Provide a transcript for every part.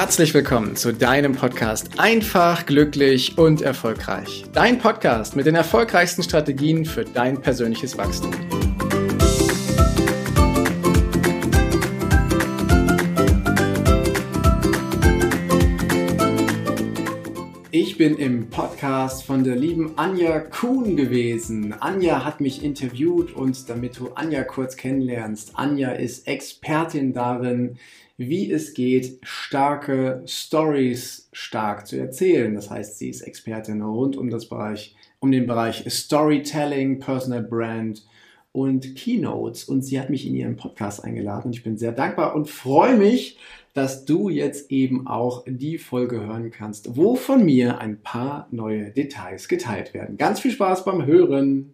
Herzlich willkommen zu deinem Podcast Einfach, glücklich und erfolgreich. Dein Podcast mit den erfolgreichsten Strategien für dein persönliches Wachstum. Ich bin im Podcast von der lieben Anja Kuhn gewesen. Anja hat mich interviewt und damit du Anja kurz kennenlernst, Anja ist Expertin darin, wie es geht, starke Stories stark zu erzählen. Das heißt, sie ist Expertin rund um das Bereich, um den Bereich Storytelling, Personal Brand und Keynotes. Und sie hat mich in ihren Podcast eingeladen und ich bin sehr dankbar und freue mich, dass du jetzt eben auch die Folge hören kannst, wo von mir ein paar neue Details geteilt werden. Ganz viel Spaß beim Hören!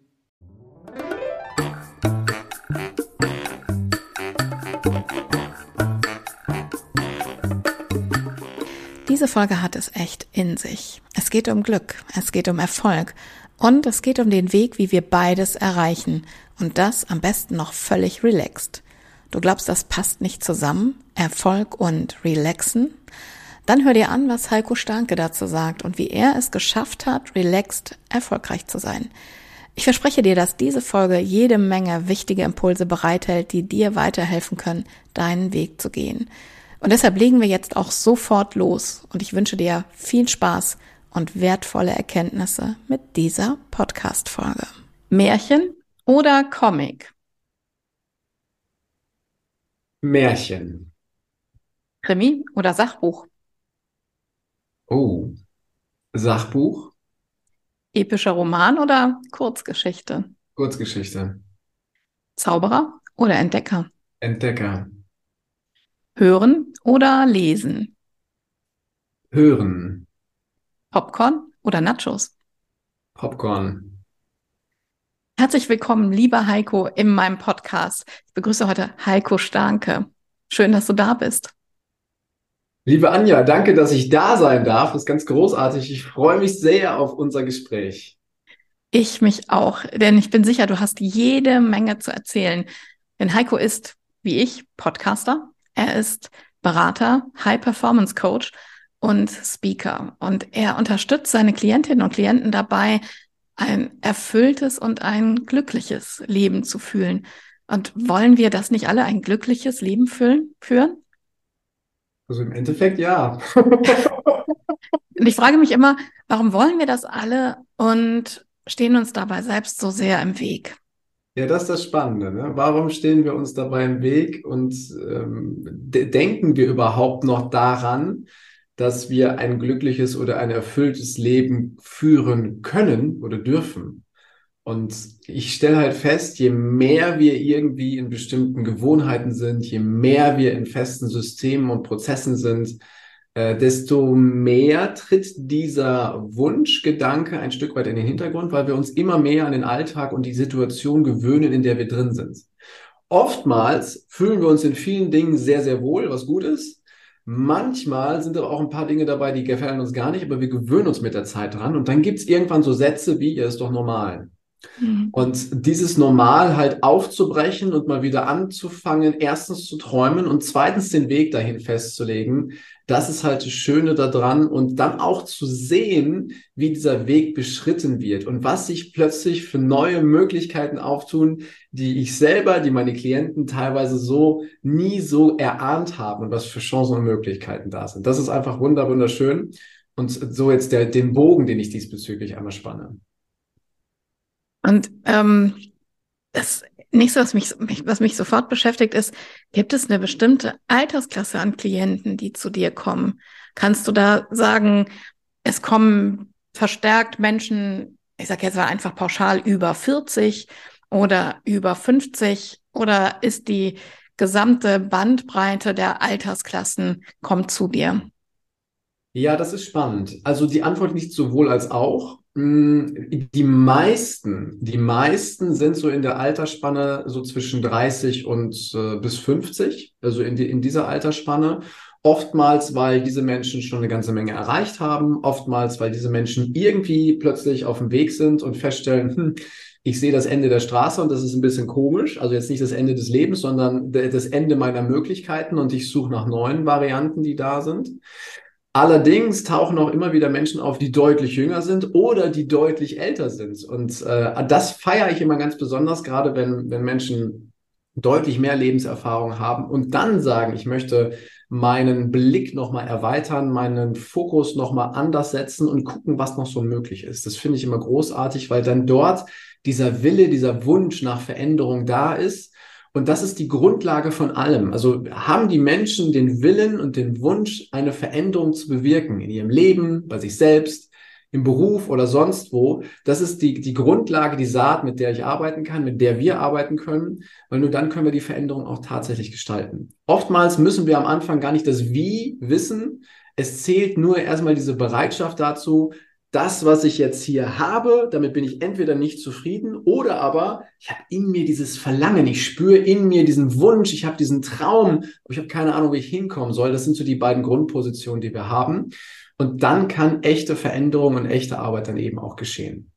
Diese Folge hat es echt in sich. Es geht um Glück, es geht um Erfolg und es geht um den Weg, wie wir beides erreichen und das am besten noch völlig relaxed. Du glaubst, das passt nicht zusammen? Erfolg und Relaxen? Dann hör dir an, was Heiko Starke dazu sagt und wie er es geschafft hat, relaxed erfolgreich zu sein. Ich verspreche dir, dass diese Folge jede Menge wichtige Impulse bereithält, die dir weiterhelfen können, deinen Weg zu gehen. Und deshalb legen wir jetzt auch sofort los und ich wünsche dir viel Spaß und wertvolle Erkenntnisse mit dieser Podcast-Folge. Märchen oder Comic? Märchen. Krimi oder Sachbuch? Oh, Sachbuch? Epischer Roman oder Kurzgeschichte? Kurzgeschichte. Zauberer oder Entdecker? Entdecker. Hören oder lesen? Hören. Popcorn oder Nachos? Popcorn. Herzlich willkommen, lieber Heiko, in meinem Podcast. Ich begrüße heute Heiko Starke. Schön, dass du da bist. Liebe Anja, danke, dass ich da sein darf. Das ist ganz großartig. Ich freue mich sehr auf unser Gespräch. Ich mich auch, denn ich bin sicher, du hast jede Menge zu erzählen. Denn Heiko ist, wie ich, Podcaster, er ist Berater, High Performance Coach und Speaker. Und er unterstützt seine Klientinnen und Klienten dabei, ein erfülltes und ein glückliches Leben zu fühlen. Und wollen wir das nicht alle ein glückliches Leben fühlen, führen? Also im Endeffekt ja. und ich frage mich immer, warum wollen wir das alle und stehen uns dabei selbst so sehr im Weg? Ja, das ist das Spannende. Ne? Warum stehen wir uns dabei im Weg und ähm, de denken wir überhaupt noch daran, dass wir ein glückliches oder ein erfülltes Leben führen können oder dürfen? Und ich stelle halt fest, je mehr wir irgendwie in bestimmten Gewohnheiten sind, je mehr wir in festen Systemen und Prozessen sind, äh, desto mehr tritt dieser Wunschgedanke ein Stück weit in den Hintergrund, weil wir uns immer mehr an den Alltag und die Situation gewöhnen, in der wir drin sind. Oftmals fühlen wir uns in vielen Dingen sehr, sehr wohl, was gut ist. Manchmal sind aber auch ein paar Dinge dabei, die gefallen uns gar nicht, aber wir gewöhnen uns mit der Zeit dran. Und dann gibt es irgendwann so Sätze wie, ihr ist doch normal. Mhm. Und dieses Normal halt aufzubrechen und mal wieder anzufangen, erstens zu träumen und zweitens den Weg dahin festzulegen, das ist halt das Schöne daran und dann auch zu sehen, wie dieser Weg beschritten wird und was sich plötzlich für neue Möglichkeiten auftun, die ich selber, die meine Klienten teilweise so nie so erahnt haben und was für Chancen und Möglichkeiten da sind. Das ist einfach wunderschön und so jetzt der, den Bogen, den ich diesbezüglich einmal spanne. Und ähm, das nächste, was mich, was mich sofort beschäftigt, ist, gibt es eine bestimmte Altersklasse an Klienten, die zu dir kommen? Kannst du da sagen, es kommen verstärkt Menschen, ich sage jetzt mal einfach pauschal über 40 oder über 50 oder ist die gesamte Bandbreite der Altersklassen kommt zu dir? Ja, das ist spannend. Also die Antwort nicht sowohl als auch. Mm, die meisten, die meisten sind so in der Altersspanne so zwischen 30 und äh, bis 50, also in, die, in dieser Altersspanne. Oftmals, weil diese Menschen schon eine ganze Menge erreicht haben, oftmals, weil diese Menschen irgendwie plötzlich auf dem Weg sind und feststellen, hm, ich sehe das Ende der Straße und das ist ein bisschen komisch. Also jetzt nicht das Ende des Lebens, sondern das Ende meiner Möglichkeiten und ich suche nach neuen Varianten, die da sind. Allerdings tauchen auch immer wieder Menschen auf, die deutlich jünger sind oder die deutlich älter sind. Und äh, das feiere ich immer ganz besonders, gerade wenn, wenn Menschen deutlich mehr Lebenserfahrung haben und dann sagen, ich möchte meinen Blick nochmal erweitern, meinen Fokus nochmal anders setzen und gucken, was noch so möglich ist. Das finde ich immer großartig, weil dann dort dieser Wille, dieser Wunsch nach Veränderung da ist. Und das ist die Grundlage von allem. Also haben die Menschen den Willen und den Wunsch, eine Veränderung zu bewirken in ihrem Leben, bei sich selbst, im Beruf oder sonst wo. Das ist die, die Grundlage, die Saat, mit der ich arbeiten kann, mit der wir arbeiten können, weil nur dann können wir die Veränderung auch tatsächlich gestalten. Oftmals müssen wir am Anfang gar nicht das Wie wissen. Es zählt nur erstmal diese Bereitschaft dazu, das, was ich jetzt hier habe, damit bin ich entweder nicht zufrieden oder aber ich habe in mir dieses Verlangen, ich spüre in mir diesen Wunsch, ich habe diesen Traum, aber ich habe keine Ahnung, wie ich hinkommen soll. Das sind so die beiden Grundpositionen, die wir haben. Und dann kann echte Veränderung und echte Arbeit dann eben auch geschehen.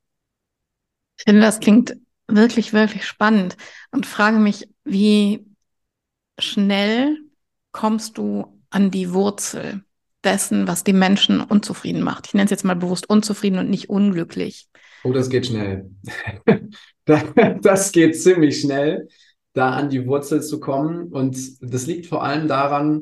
Ich finde, das klingt wirklich, wirklich spannend und frage mich, wie schnell kommst du an die Wurzel? Dessen, was die Menschen unzufrieden macht. Ich nenne es jetzt mal bewusst unzufrieden und nicht unglücklich. Oh, das geht schnell. das geht ziemlich schnell, da an die Wurzel zu kommen. Und das liegt vor allem daran,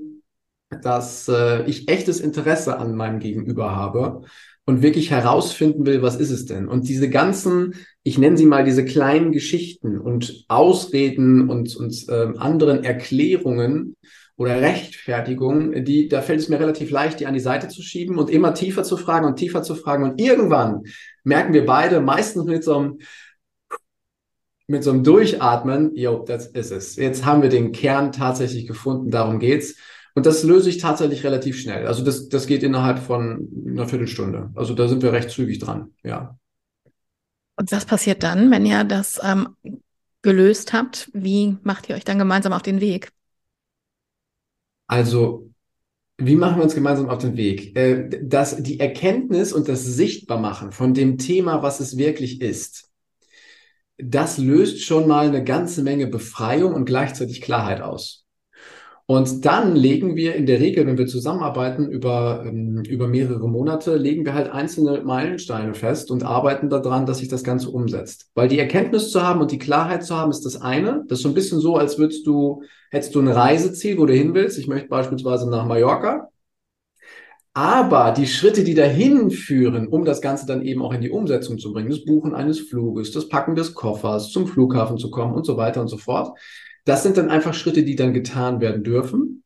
dass äh, ich echtes Interesse an meinem Gegenüber habe und wirklich herausfinden will, was ist es denn? Und diese ganzen, ich nenne sie mal diese kleinen Geschichten und Ausreden und, und äh, anderen Erklärungen oder Rechtfertigung, die, da fällt es mir relativ leicht, die an die Seite zu schieben und immer tiefer zu fragen und tiefer zu fragen. Und irgendwann merken wir beide, meistens mit so einem, mit so einem Durchatmen, jo, das ist es. Jetzt haben wir den Kern tatsächlich gefunden, darum geht's. Und das löse ich tatsächlich relativ schnell. Also das, das geht innerhalb von einer Viertelstunde. Also da sind wir recht zügig dran, ja. Und was passiert dann, wenn ihr das ähm, gelöst habt? Wie macht ihr euch dann gemeinsam auf den Weg? Also, wie machen wir uns gemeinsam auf den Weg? Äh, dass die Erkenntnis und das Sichtbarmachen von dem Thema, was es wirklich ist, das löst schon mal eine ganze Menge Befreiung und gleichzeitig Klarheit aus. Und dann legen wir in der Regel, wenn wir zusammenarbeiten über, ähm, über mehrere Monate, legen wir halt einzelne Meilensteine fest und arbeiten daran, dass sich das Ganze umsetzt. Weil die Erkenntnis zu haben und die Klarheit zu haben, ist das eine. Das ist so ein bisschen so, als würdest du, hättest du ein Reiseziel, wo du hin willst. Ich möchte beispielsweise nach Mallorca. Aber die Schritte, die dahin führen, um das Ganze dann eben auch in die Umsetzung zu bringen, das Buchen eines Fluges, das Packen des Koffers, zum Flughafen zu kommen und so weiter und so fort, das sind dann einfach Schritte, die dann getan werden dürfen.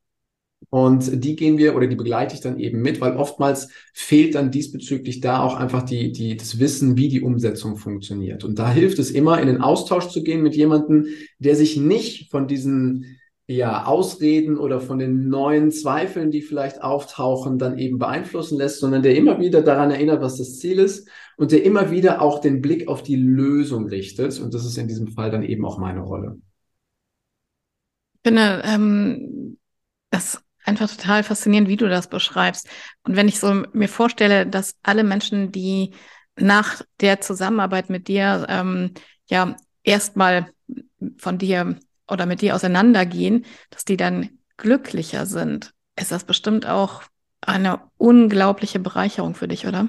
Und die gehen wir oder die begleite ich dann eben mit, weil oftmals fehlt dann diesbezüglich da auch einfach die, die, das Wissen, wie die Umsetzung funktioniert. Und da hilft es immer, in den Austausch zu gehen mit jemandem, der sich nicht von diesen ja, Ausreden oder von den neuen Zweifeln, die vielleicht auftauchen, dann eben beeinflussen lässt, sondern der immer wieder daran erinnert, was das Ziel ist und der immer wieder auch den Blick auf die Lösung richtet. Und das ist in diesem Fall dann eben auch meine Rolle finde ähm, das einfach total faszinierend, wie du das beschreibst. Und wenn ich so mir vorstelle, dass alle Menschen, die nach der Zusammenarbeit mit dir ähm, ja erstmal von dir oder mit dir auseinandergehen, dass die dann glücklicher sind, ist das bestimmt auch eine unglaubliche Bereicherung für dich, oder?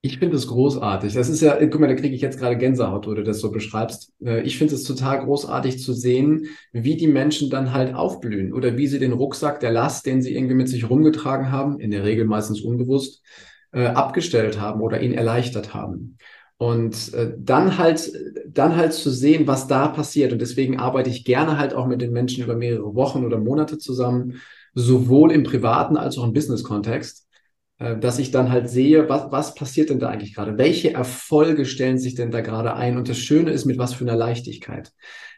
Ich finde es großartig. Das ist ja, guck mal, da kriege ich jetzt gerade Gänsehaut, wo du das so beschreibst. Äh, ich finde es total großartig zu sehen, wie die Menschen dann halt aufblühen oder wie sie den Rucksack der Last, den sie irgendwie mit sich rumgetragen haben, in der Regel meistens unbewusst, äh, abgestellt haben oder ihn erleichtert haben. Und äh, dann halt, dann halt zu sehen, was da passiert. Und deswegen arbeite ich gerne halt auch mit den Menschen über mehrere Wochen oder Monate zusammen, sowohl im privaten als auch im Business-Kontext äh, dass ich dann halt sehe, was, was passiert denn da eigentlich gerade? Welche Erfolge stellen sich denn da gerade ein? Und das Schöne ist, mit was für einer Leichtigkeit.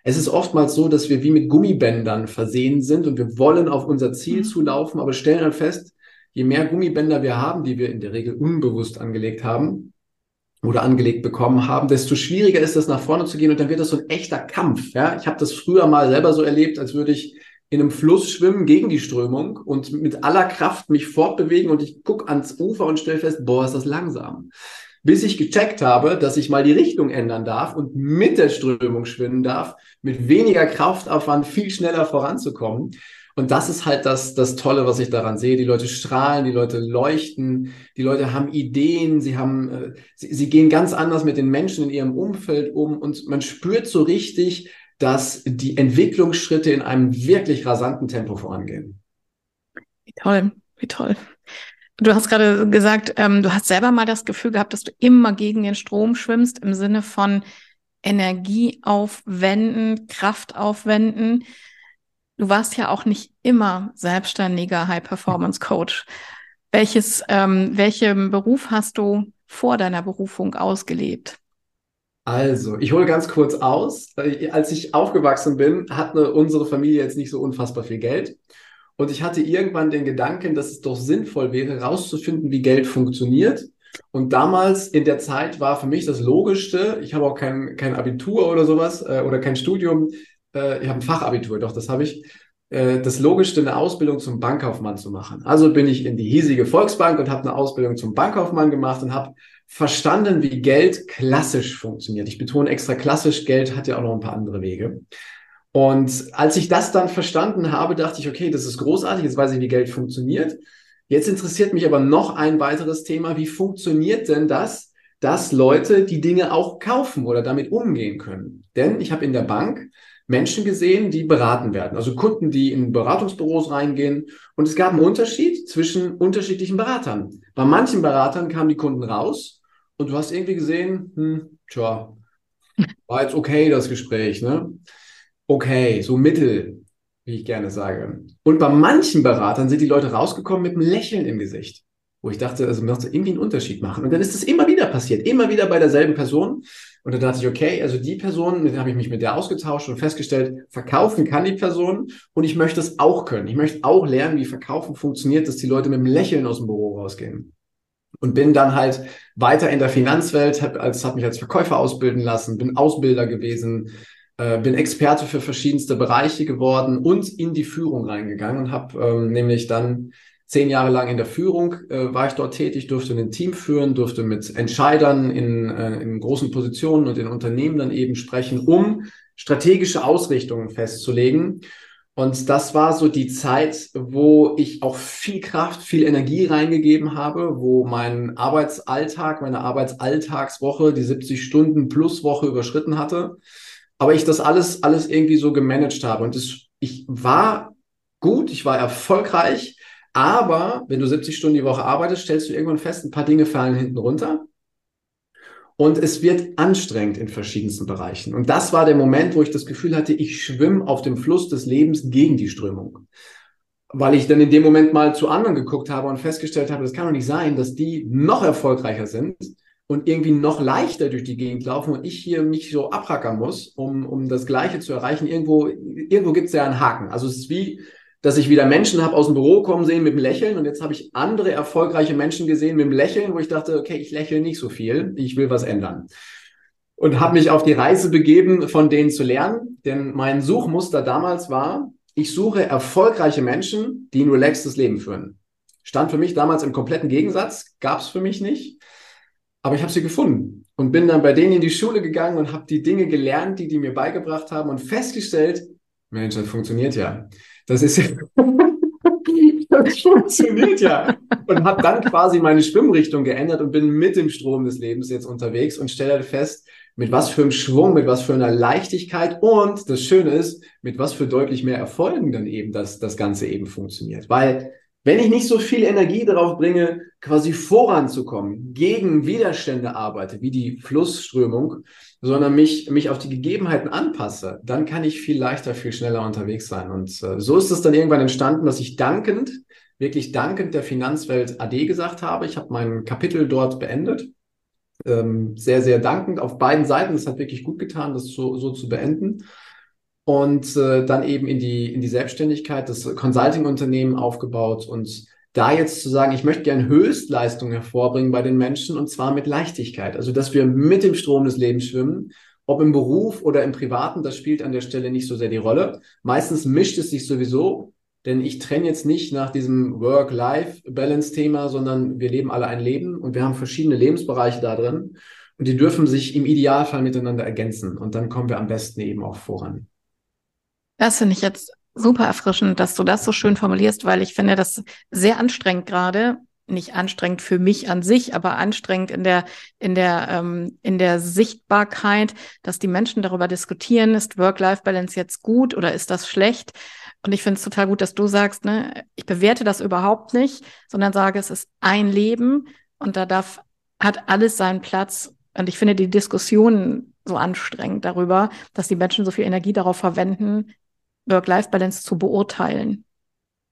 Es ist oftmals so, dass wir wie mit Gummibändern versehen sind und wir wollen auf unser Ziel mhm. zulaufen, aber stellen dann fest, je mehr Gummibänder wir haben, die wir in der Regel unbewusst angelegt haben oder angelegt bekommen haben, desto schwieriger ist es, nach vorne zu gehen und dann wird das so ein echter Kampf. Ja? Ich habe das früher mal selber so erlebt, als würde ich in einem Fluss schwimmen gegen die Strömung und mit aller Kraft mich fortbewegen und ich gucke ans Ufer und stelle fest, boah, ist das langsam. Bis ich gecheckt habe, dass ich mal die Richtung ändern darf und mit der Strömung schwimmen darf, mit weniger Kraftaufwand viel schneller voranzukommen. Und das ist halt das, das Tolle, was ich daran sehe. Die Leute strahlen, die Leute leuchten, die Leute haben Ideen, sie haben, äh, sie, sie gehen ganz anders mit den Menschen in ihrem Umfeld um und man spürt so richtig, dass die Entwicklungsschritte in einem wirklich rasanten Tempo vorangehen. Wie toll, wie toll. Du hast gerade gesagt, ähm, du hast selber mal das Gefühl gehabt, dass du immer gegen den Strom schwimmst im Sinne von Energie aufwenden, Kraft aufwenden. Du warst ja auch nicht immer selbstständiger High-Performance-Coach. Welches, ähm, welchen Beruf hast du vor deiner Berufung ausgelebt? Also, ich hole ganz kurz aus. Als ich aufgewachsen bin, hatte unsere Familie jetzt nicht so unfassbar viel Geld. Und ich hatte irgendwann den Gedanken, dass es doch sinnvoll wäre, herauszufinden, wie Geld funktioniert. Und damals in der Zeit war für mich das Logischste, ich habe auch kein, kein Abitur oder sowas äh, oder kein Studium, äh, ich habe ein Fachabitur, doch, das habe ich. Äh, das Logischste, eine Ausbildung zum Bankkaufmann zu machen. Also bin ich in die hiesige Volksbank und habe eine Ausbildung zum Bankkaufmann gemacht und habe verstanden, wie Geld klassisch funktioniert. Ich betone extra klassisch, Geld hat ja auch noch ein paar andere Wege. Und als ich das dann verstanden habe, dachte ich, okay, das ist großartig, jetzt weiß ich, wie Geld funktioniert. Jetzt interessiert mich aber noch ein weiteres Thema, wie funktioniert denn das, dass Leute die Dinge auch kaufen oder damit umgehen können? Denn ich habe in der Bank Menschen gesehen, die beraten werden. Also Kunden, die in Beratungsbüros reingehen. Und es gab einen Unterschied zwischen unterschiedlichen Beratern. Bei manchen Beratern kamen die Kunden raus und du hast irgendwie gesehen, hm, tja, war jetzt okay das Gespräch, ne? Okay, so mittel, wie ich gerne sage. Und bei manchen Beratern sind die Leute rausgekommen mit einem Lächeln im Gesicht wo ich dachte, also muss irgendwie einen Unterschied machen. Und dann ist das immer wieder passiert, immer wieder bei derselben Person. Und dann dachte ich, okay, also die Person, mit habe ich mich mit der ausgetauscht und festgestellt, verkaufen kann die Person und ich möchte es auch können. Ich möchte auch lernen, wie Verkaufen funktioniert, dass die Leute mit einem Lächeln aus dem Büro rausgehen. Und bin dann halt weiter in der Finanzwelt, habe als, hab mich als Verkäufer ausbilden lassen, bin Ausbilder gewesen, äh, bin Experte für verschiedenste Bereiche geworden und in die Führung reingegangen und habe ähm, nämlich dann zehn Jahre lang in der Führung äh, war ich dort tätig, durfte ein Team führen, durfte mit Entscheidern in, äh, in großen Positionen und in Unternehmen dann eben sprechen, um strategische Ausrichtungen festzulegen. Und das war so die Zeit, wo ich auch viel Kraft, viel Energie reingegeben habe, wo mein Arbeitsalltag, meine Arbeitsalltagswoche, die 70 Stunden plus Woche überschritten hatte. Aber ich das alles, alles irgendwie so gemanagt habe. Und das, ich war gut, ich war erfolgreich, aber wenn du 70 Stunden die Woche arbeitest, stellst du irgendwann fest, ein paar Dinge fallen hinten runter. Und es wird anstrengend in verschiedensten Bereichen. Und das war der Moment, wo ich das Gefühl hatte, ich schwimme auf dem Fluss des Lebens gegen die Strömung. Weil ich dann in dem Moment mal zu anderen geguckt habe und festgestellt habe, das kann doch nicht sein, dass die noch erfolgreicher sind und irgendwie noch leichter durch die Gegend laufen und ich hier mich so abrackern muss, um, um das Gleiche zu erreichen. Irgendwo, irgendwo gibt es ja einen Haken. Also es ist wie, dass ich wieder Menschen habe aus dem Büro kommen sehen mit dem Lächeln und jetzt habe ich andere erfolgreiche Menschen gesehen mit dem Lächeln, wo ich dachte, okay, ich lächle nicht so viel, ich will was ändern. Und habe mich auf die Reise begeben, von denen zu lernen, denn mein Suchmuster damals war, ich suche erfolgreiche Menschen, die ein relaxtes Leben führen. Stand für mich damals im kompletten Gegensatz, gab es für mich nicht, aber ich habe sie gefunden und bin dann bei denen in die Schule gegangen und habe die Dinge gelernt, die die mir beigebracht haben und festgestellt, Mensch, das funktioniert ja. Das ist ja, das funktioniert ja. Und habe dann quasi meine Schwimmrichtung geändert und bin mit dem Strom des Lebens jetzt unterwegs und stelle fest, mit was für einem Schwung, mit was für einer Leichtigkeit und das Schöne ist, mit was für deutlich mehr Erfolgen dann eben das, das Ganze eben funktioniert. Weil wenn ich nicht so viel Energie darauf bringe, quasi voranzukommen, gegen Widerstände arbeite, wie die Flussströmung, sondern mich, mich auf die Gegebenheiten anpasse, dann kann ich viel leichter, viel schneller unterwegs sein. Und äh, so ist es dann irgendwann entstanden, dass ich dankend, wirklich dankend der Finanzwelt AD gesagt habe. Ich habe mein Kapitel dort beendet. Ähm, sehr, sehr dankend auf beiden Seiten. Es hat wirklich gut getan, das so, so zu beenden und äh, dann eben in die, in die Selbstständigkeit, das Consulting-Unternehmen aufgebaut und da jetzt zu sagen, ich möchte gerne Höchstleistung hervorbringen bei den Menschen und zwar mit Leichtigkeit. Also, dass wir mit dem Strom des Lebens schwimmen Ob im Beruf oder im Privaten, das spielt an der Stelle nicht so sehr die Rolle. Meistens mischt es sich sowieso, denn ich trenne jetzt nicht nach diesem Work-Life-Balance-Thema, sondern wir leben alle ein Leben und wir haben verschiedene Lebensbereiche da drin und die dürfen sich im Idealfall miteinander ergänzen und dann kommen wir am besten eben auch voran. Das finde ich jetzt super erfrischend, dass du das so schön formulierst, weil ich finde das sehr anstrengend gerade. Nicht anstrengend für mich an sich, aber anstrengend in der, in der, ähm, in der Sichtbarkeit, dass die Menschen darüber diskutieren, ist Work-Life-Balance jetzt gut oder ist das schlecht? Und ich finde es total gut, dass du sagst, ne, ich bewerte das überhaupt nicht, sondern sage, es ist ein Leben und da darf, hat alles seinen Platz. Und ich finde die Diskussion so anstrengend darüber, dass die Menschen so viel Energie darauf verwenden, Work-Life-Balance zu beurteilen.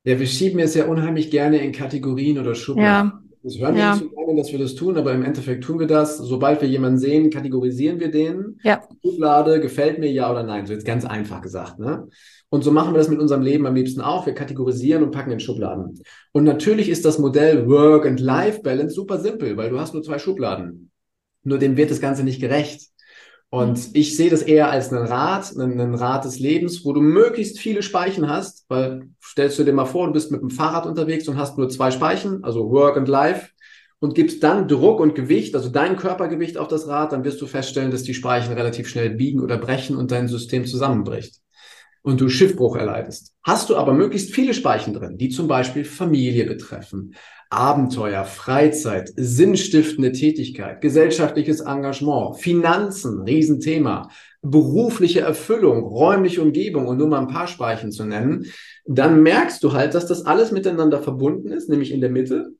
Ja, wir schieben es ja unheimlich gerne in Kategorien oder Schubladen. Ja. Das hören wir ja. nicht so gerne, dass wir das tun, aber im Endeffekt tun wir das. Sobald wir jemanden sehen, kategorisieren wir den. Ja. Schublade, gefällt mir ja oder nein. So jetzt ganz einfach gesagt. Ne? Und so machen wir das mit unserem Leben am liebsten auch. Wir kategorisieren und packen in Schubladen. Und natürlich ist das Modell Work and Life Balance super simpel, weil du hast nur zwei Schubladen. Nur dem wird das Ganze nicht gerecht. Und mhm. ich sehe das eher als einen Rat, einen, einen Rat des Lebens, wo du möglichst viele Speichen hast, weil stellst du dir mal vor, du bist mit dem Fahrrad unterwegs und hast nur zwei Speichen, also Work and Life, und gibst dann Druck und Gewicht, also dein Körpergewicht auf das Rad, dann wirst du feststellen, dass die Speichen relativ schnell biegen oder brechen und dein System zusammenbricht und du Schiffbruch erleidest. Hast du aber möglichst viele Speichen drin, die zum Beispiel Familie betreffen, Abenteuer, Freizeit, sinnstiftende Tätigkeit, gesellschaftliches Engagement, Finanzen, Riesenthema, berufliche Erfüllung, räumliche Umgebung und nur mal ein paar Speichen zu nennen, dann merkst du halt, dass das alles miteinander verbunden ist, nämlich in der Mitte.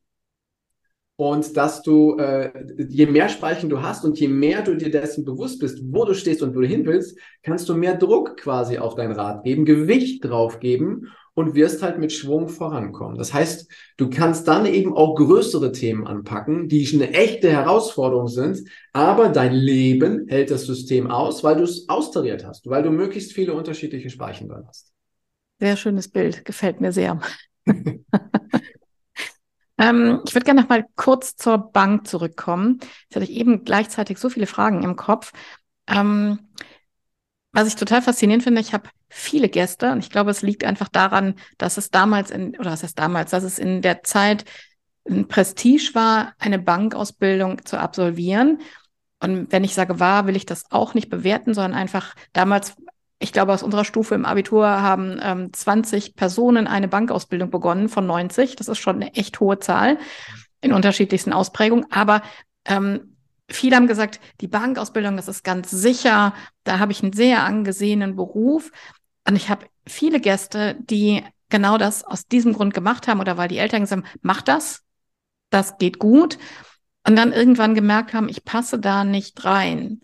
Und dass du, äh, je mehr Speichen du hast und je mehr du dir dessen bewusst bist, wo du stehst und wo du hin willst, kannst du mehr Druck quasi auf dein Rad geben, Gewicht drauf geben und wirst halt mit Schwung vorankommen. Das heißt, du kannst dann eben auch größere Themen anpacken, die eine echte Herausforderung sind, aber dein Leben hält das System aus, weil du es austariert hast, weil du möglichst viele unterschiedliche Speichen drin hast. Sehr schönes Bild, gefällt mir sehr. ähm, ich würde gerne noch mal kurz zur Bank zurückkommen. Jetzt hatte ich eben gleichzeitig so viele Fragen im Kopf. Ähm, was ich total faszinierend finde, ich habe viele Gäste und ich glaube, es liegt einfach daran, dass es damals in, oder was heißt damals, dass es in der Zeit ein Prestige war, eine Bankausbildung zu absolvieren. Und wenn ich sage war, will ich das auch nicht bewerten, sondern einfach damals, ich glaube, aus unserer Stufe im Abitur haben ähm, 20 Personen eine Bankausbildung begonnen von 90. Das ist schon eine echt hohe Zahl in unterschiedlichsten Ausprägungen. Aber ähm, Viele haben gesagt, die Bankausbildung, das ist ganz sicher. Da habe ich einen sehr angesehenen Beruf. Und ich habe viele Gäste, die genau das aus diesem Grund gemacht haben oder weil die Eltern gesagt haben, mach das, das geht gut. Und dann irgendwann gemerkt haben, ich passe da nicht rein.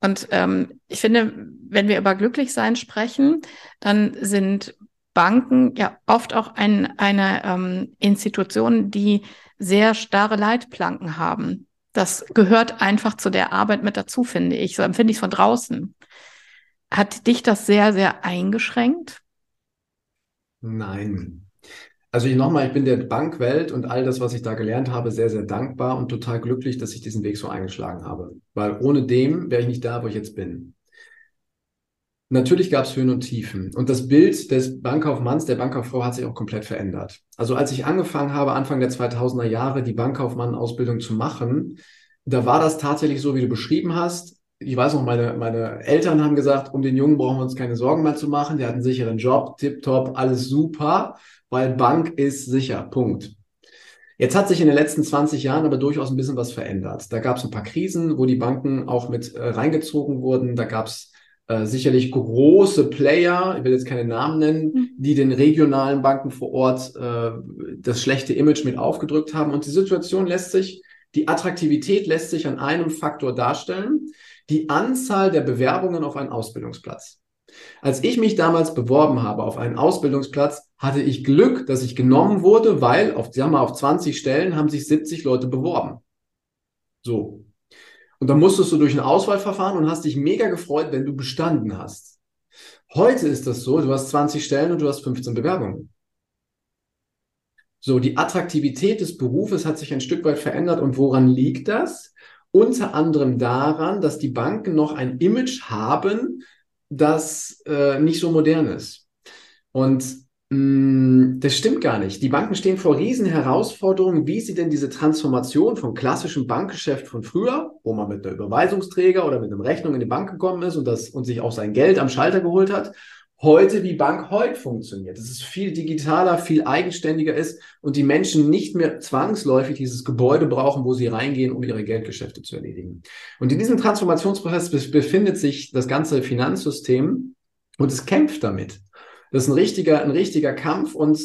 Und ähm, ich finde, wenn wir über Glücklichsein sprechen, dann sind Banken ja oft auch ein, eine ähm, Institution, die sehr starre Leitplanken haben. Das gehört einfach zu der Arbeit mit dazu, finde ich. So empfinde ich es von draußen. Hat dich das sehr, sehr eingeschränkt? Nein. Also ich nochmal, ich bin der Bankwelt und all das, was ich da gelernt habe, sehr, sehr dankbar und total glücklich, dass ich diesen Weg so eingeschlagen habe. Weil ohne dem wäre ich nicht da, wo ich jetzt bin. Natürlich gab es Höhen und Tiefen. Und das Bild des Bankkaufmanns, der Bankkauffrau hat sich auch komplett verändert. Also als ich angefangen habe, Anfang der 2000er Jahre die Bankkaufmann-Ausbildung zu machen, da war das tatsächlich so, wie du beschrieben hast. Ich weiß noch, meine, meine Eltern haben gesagt, um den Jungen brauchen wir uns keine Sorgen mehr zu machen. Der hat einen sicheren Job, tipptopp, alles super, weil Bank ist sicher. Punkt. Jetzt hat sich in den letzten 20 Jahren aber durchaus ein bisschen was verändert. Da gab es ein paar Krisen, wo die Banken auch mit äh, reingezogen wurden. Da gab es äh, sicherlich große Player, ich will jetzt keine Namen nennen, mhm. die den regionalen Banken vor Ort äh, das schlechte Image mit aufgedrückt haben. Und die Situation lässt sich, die Attraktivität lässt sich an einem Faktor darstellen, die Anzahl der Bewerbungen auf einen Ausbildungsplatz. Als ich mich damals beworben habe auf einen Ausbildungsplatz, hatte ich Glück, dass ich genommen wurde, weil auf, sagen wir, auf 20 Stellen haben sich 70 Leute beworben. So. Und dann musstest du durch ein Auswahlverfahren und hast dich mega gefreut, wenn du bestanden hast. Heute ist das so, du hast 20 Stellen und du hast 15 Bewerbungen. So, die Attraktivität des Berufes hat sich ein Stück weit verändert. Und woran liegt das? unter anderem daran, dass die Banken noch ein Image haben, das äh, nicht so modern ist. Und das stimmt gar nicht. Die Banken stehen vor riesen Herausforderungen, wie sie denn diese Transformation vom klassischen Bankgeschäft von früher, wo man mit einer Überweisungsträger oder mit einem Rechnung in die Bank gekommen ist und, das, und sich auch sein Geld am Schalter geholt hat, heute wie Bank heute funktioniert. Dass es viel digitaler, viel eigenständiger ist und die Menschen nicht mehr zwangsläufig dieses Gebäude brauchen, wo sie reingehen, um ihre Geldgeschäfte zu erledigen. Und in diesem Transformationsprozess befindet sich das ganze Finanzsystem und es kämpft damit. Das ist ein richtiger, ein richtiger Kampf und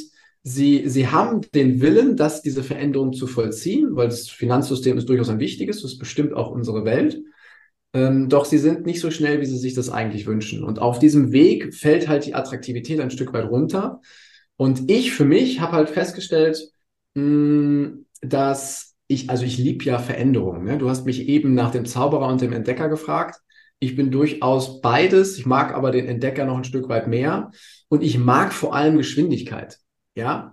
Sie, sie haben den Willen, dass diese Veränderung zu vollziehen, weil das Finanzsystem ist durchaus ein wichtiges, das bestimmt auch unsere Welt. Ähm, doch sie sind nicht so schnell, wie sie sich das eigentlich wünschen. Und auf diesem Weg fällt halt die Attraktivität ein Stück weit runter. Und ich für mich habe halt festgestellt, mh, hm, dass ich, also ich liebe ja Veränderungen. Ne? Du hast mich eben nach dem Zauberer und dem Entdecker gefragt. Ich bin durchaus beides. Ich mag aber den Entdecker noch ein Stück weit mehr. Und ich mag vor allem Geschwindigkeit. Ja,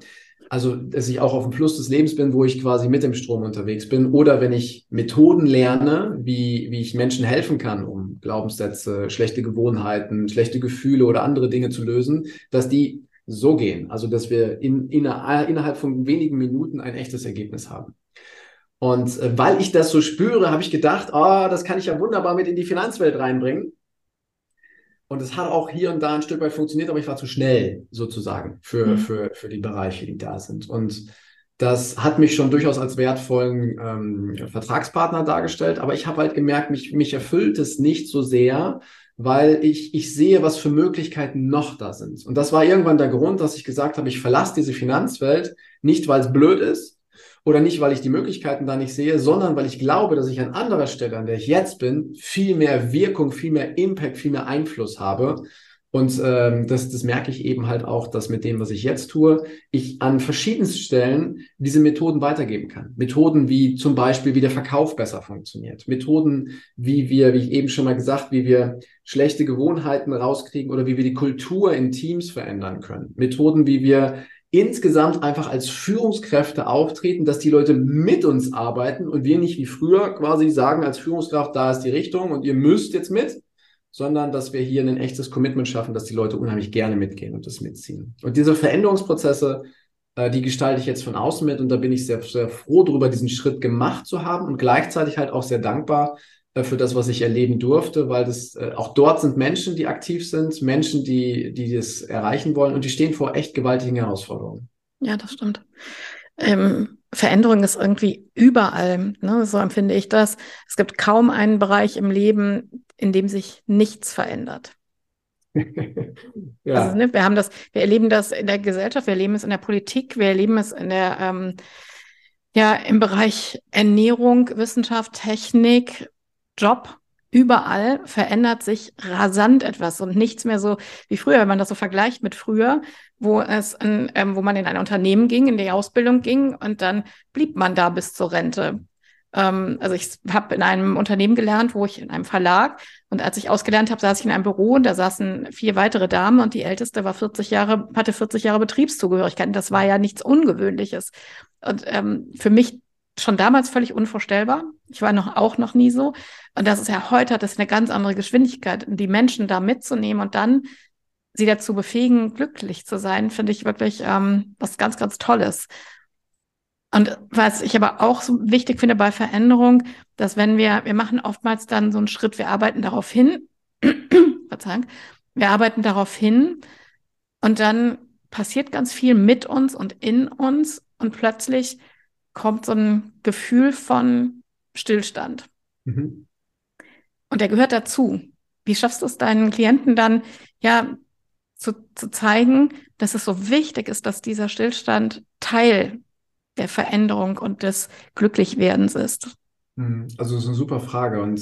also dass ich auch auf dem Fluss des Lebens bin, wo ich quasi mit dem Strom unterwegs bin, oder wenn ich Methoden lerne, wie, wie ich Menschen helfen kann, um Glaubenssätze, schlechte Gewohnheiten, schlechte Gefühle oder andere Dinge zu lösen, dass die so gehen. Also dass wir in, in, innerhalb von wenigen Minuten ein echtes Ergebnis haben. Und äh, weil ich das so spüre, habe ich gedacht, oh, das kann ich ja wunderbar mit in die Finanzwelt reinbringen. Und es hat auch hier und da ein Stück weit funktioniert, aber ich war zu schnell sozusagen für, mhm. für, für die Bereiche, die da sind. Und das hat mich schon durchaus als wertvollen ähm, Vertragspartner dargestellt, aber ich habe halt gemerkt, mich, mich erfüllt es nicht so sehr, weil ich, ich sehe, was für Möglichkeiten noch da sind. Und das war irgendwann der Grund, dass ich gesagt habe, ich verlasse diese Finanzwelt, nicht weil es blöd ist, oder nicht, weil ich die Möglichkeiten da nicht sehe, sondern weil ich glaube, dass ich an anderer Stelle, an der ich jetzt bin, viel mehr Wirkung, viel mehr Impact, viel mehr Einfluss habe. Und ähm, das, das merke ich eben halt auch, dass mit dem, was ich jetzt tue, ich an verschiedensten Stellen diese Methoden weitergeben kann. Methoden wie zum Beispiel, wie der Verkauf besser funktioniert. Methoden, wie wir, wie ich eben schon mal gesagt, wie wir schlechte Gewohnheiten rauskriegen oder wie wir die Kultur in Teams verändern können. Methoden, wie wir insgesamt einfach als Führungskräfte auftreten, dass die Leute mit uns arbeiten und wir nicht wie früher quasi sagen als Führungskraft, da ist die Richtung und ihr müsst jetzt mit, sondern dass wir hier ein echtes Commitment schaffen, dass die Leute unheimlich gerne mitgehen und das mitziehen. Und diese Veränderungsprozesse, äh, die gestalte ich jetzt von außen mit und da bin ich sehr, sehr froh darüber, diesen Schritt gemacht zu haben und gleichzeitig halt auch sehr dankbar, für das, was ich erleben durfte, weil das äh, auch dort sind Menschen, die aktiv sind, Menschen, die, die das erreichen wollen und die stehen vor echt gewaltigen Herausforderungen. Ja, das stimmt. Ähm, Veränderung ist irgendwie überall, ne? so empfinde ich das. Es gibt kaum einen Bereich im Leben, in dem sich nichts verändert. ja. Also, ne, wir haben das, wir erleben das in der Gesellschaft, wir erleben es in der Politik, wir erleben es in der ähm, ja, im Bereich Ernährung, Wissenschaft, Technik, Job, überall verändert sich rasant etwas und nichts mehr so wie früher, wenn man das so vergleicht mit früher, wo es, in, ähm, wo man in ein Unternehmen ging, in die Ausbildung ging und dann blieb man da bis zur Rente. Ähm, also ich habe in einem Unternehmen gelernt, wo ich in einem Verlag und als ich ausgelernt habe, saß ich in einem Büro und da saßen vier weitere Damen und die älteste war 40 Jahre, hatte 40 Jahre Betriebszugehörigkeit. Und das war ja nichts Ungewöhnliches. Und ähm, für mich schon damals völlig unvorstellbar. Ich war noch auch noch nie so. Und das ist ja heute hat das eine ganz andere Geschwindigkeit. Die Menschen da mitzunehmen und dann sie dazu befähigen, glücklich zu sein, finde ich wirklich ähm, was ganz, ganz Tolles. Und was ich aber auch so wichtig finde bei Veränderung, dass wenn wir, wir machen oftmals dann so einen Schritt, wir arbeiten darauf hin, Verzeihung, wir arbeiten darauf hin und dann passiert ganz viel mit uns und in uns und plötzlich kommt so ein Gefühl von Stillstand. Mhm. Und der gehört dazu. Wie schaffst du es deinen Klienten dann, ja, zu, zu zeigen, dass es so wichtig ist, dass dieser Stillstand Teil der Veränderung und des Glücklichwerdens ist? Mhm. Also, das ist eine super Frage. Und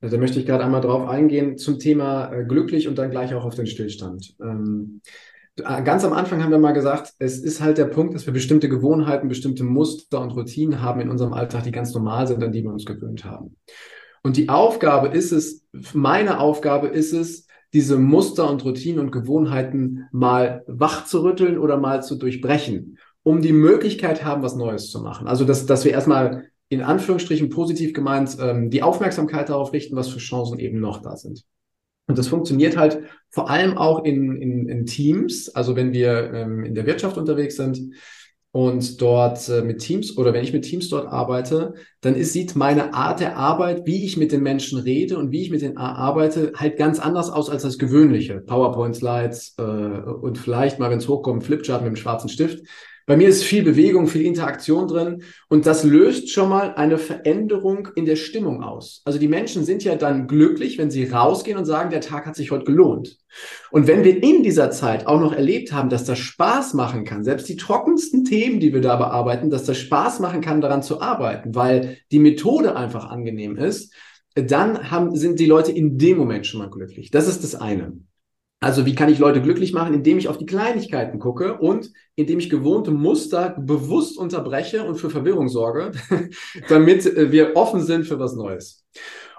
äh, da möchte ich gerade einmal drauf eingehen zum Thema äh, glücklich und dann gleich auch auf den Stillstand. Ähm, äh, ganz am Anfang haben wir mal gesagt, es ist halt der Punkt, dass wir bestimmte Gewohnheiten, bestimmte Muster und Routinen haben in unserem Alltag, die ganz normal sind, an die wir uns gewöhnt haben. Und die Aufgabe ist es, meine Aufgabe ist es, diese Muster und Routinen und Gewohnheiten mal wach zu rütteln oder mal zu durchbrechen, um die Möglichkeit haben, was Neues zu machen. Also, dass, dass wir erstmal in Anführungsstrichen positiv gemeint, ähm, die Aufmerksamkeit darauf richten, was für Chancen eben noch da sind. Und das funktioniert halt vor allem auch in, in, in Teams, also wenn wir ähm, in der Wirtschaft unterwegs sind und dort äh, mit Teams oder wenn ich mit Teams dort arbeite, dann ist, sieht meine Art der Arbeit, wie ich mit den Menschen rede und wie ich mit denen arbeite, halt ganz anders aus als das gewöhnliche. PowerPoint-Slides äh, und vielleicht mal, wenn es hochkommt, Flipchart mit einem schwarzen Stift. Bei mir ist viel Bewegung, viel Interaktion drin und das löst schon mal eine Veränderung in der Stimmung aus. Also die Menschen sind ja dann glücklich, wenn sie rausgehen und sagen, der Tag hat sich heute gelohnt. Und wenn wir in dieser Zeit auch noch erlebt haben, dass das Spaß machen kann, selbst die trockensten Themen, die wir da bearbeiten, dass das Spaß machen kann, daran zu arbeiten, weil die Methode einfach angenehm ist, dann haben, sind die Leute in dem Moment schon mal glücklich. Das ist das eine. Also wie kann ich Leute glücklich machen, indem ich auf die Kleinigkeiten gucke und indem ich gewohnte Muster bewusst unterbreche und für Verwirrung sorge, damit äh, wir offen sind für was Neues.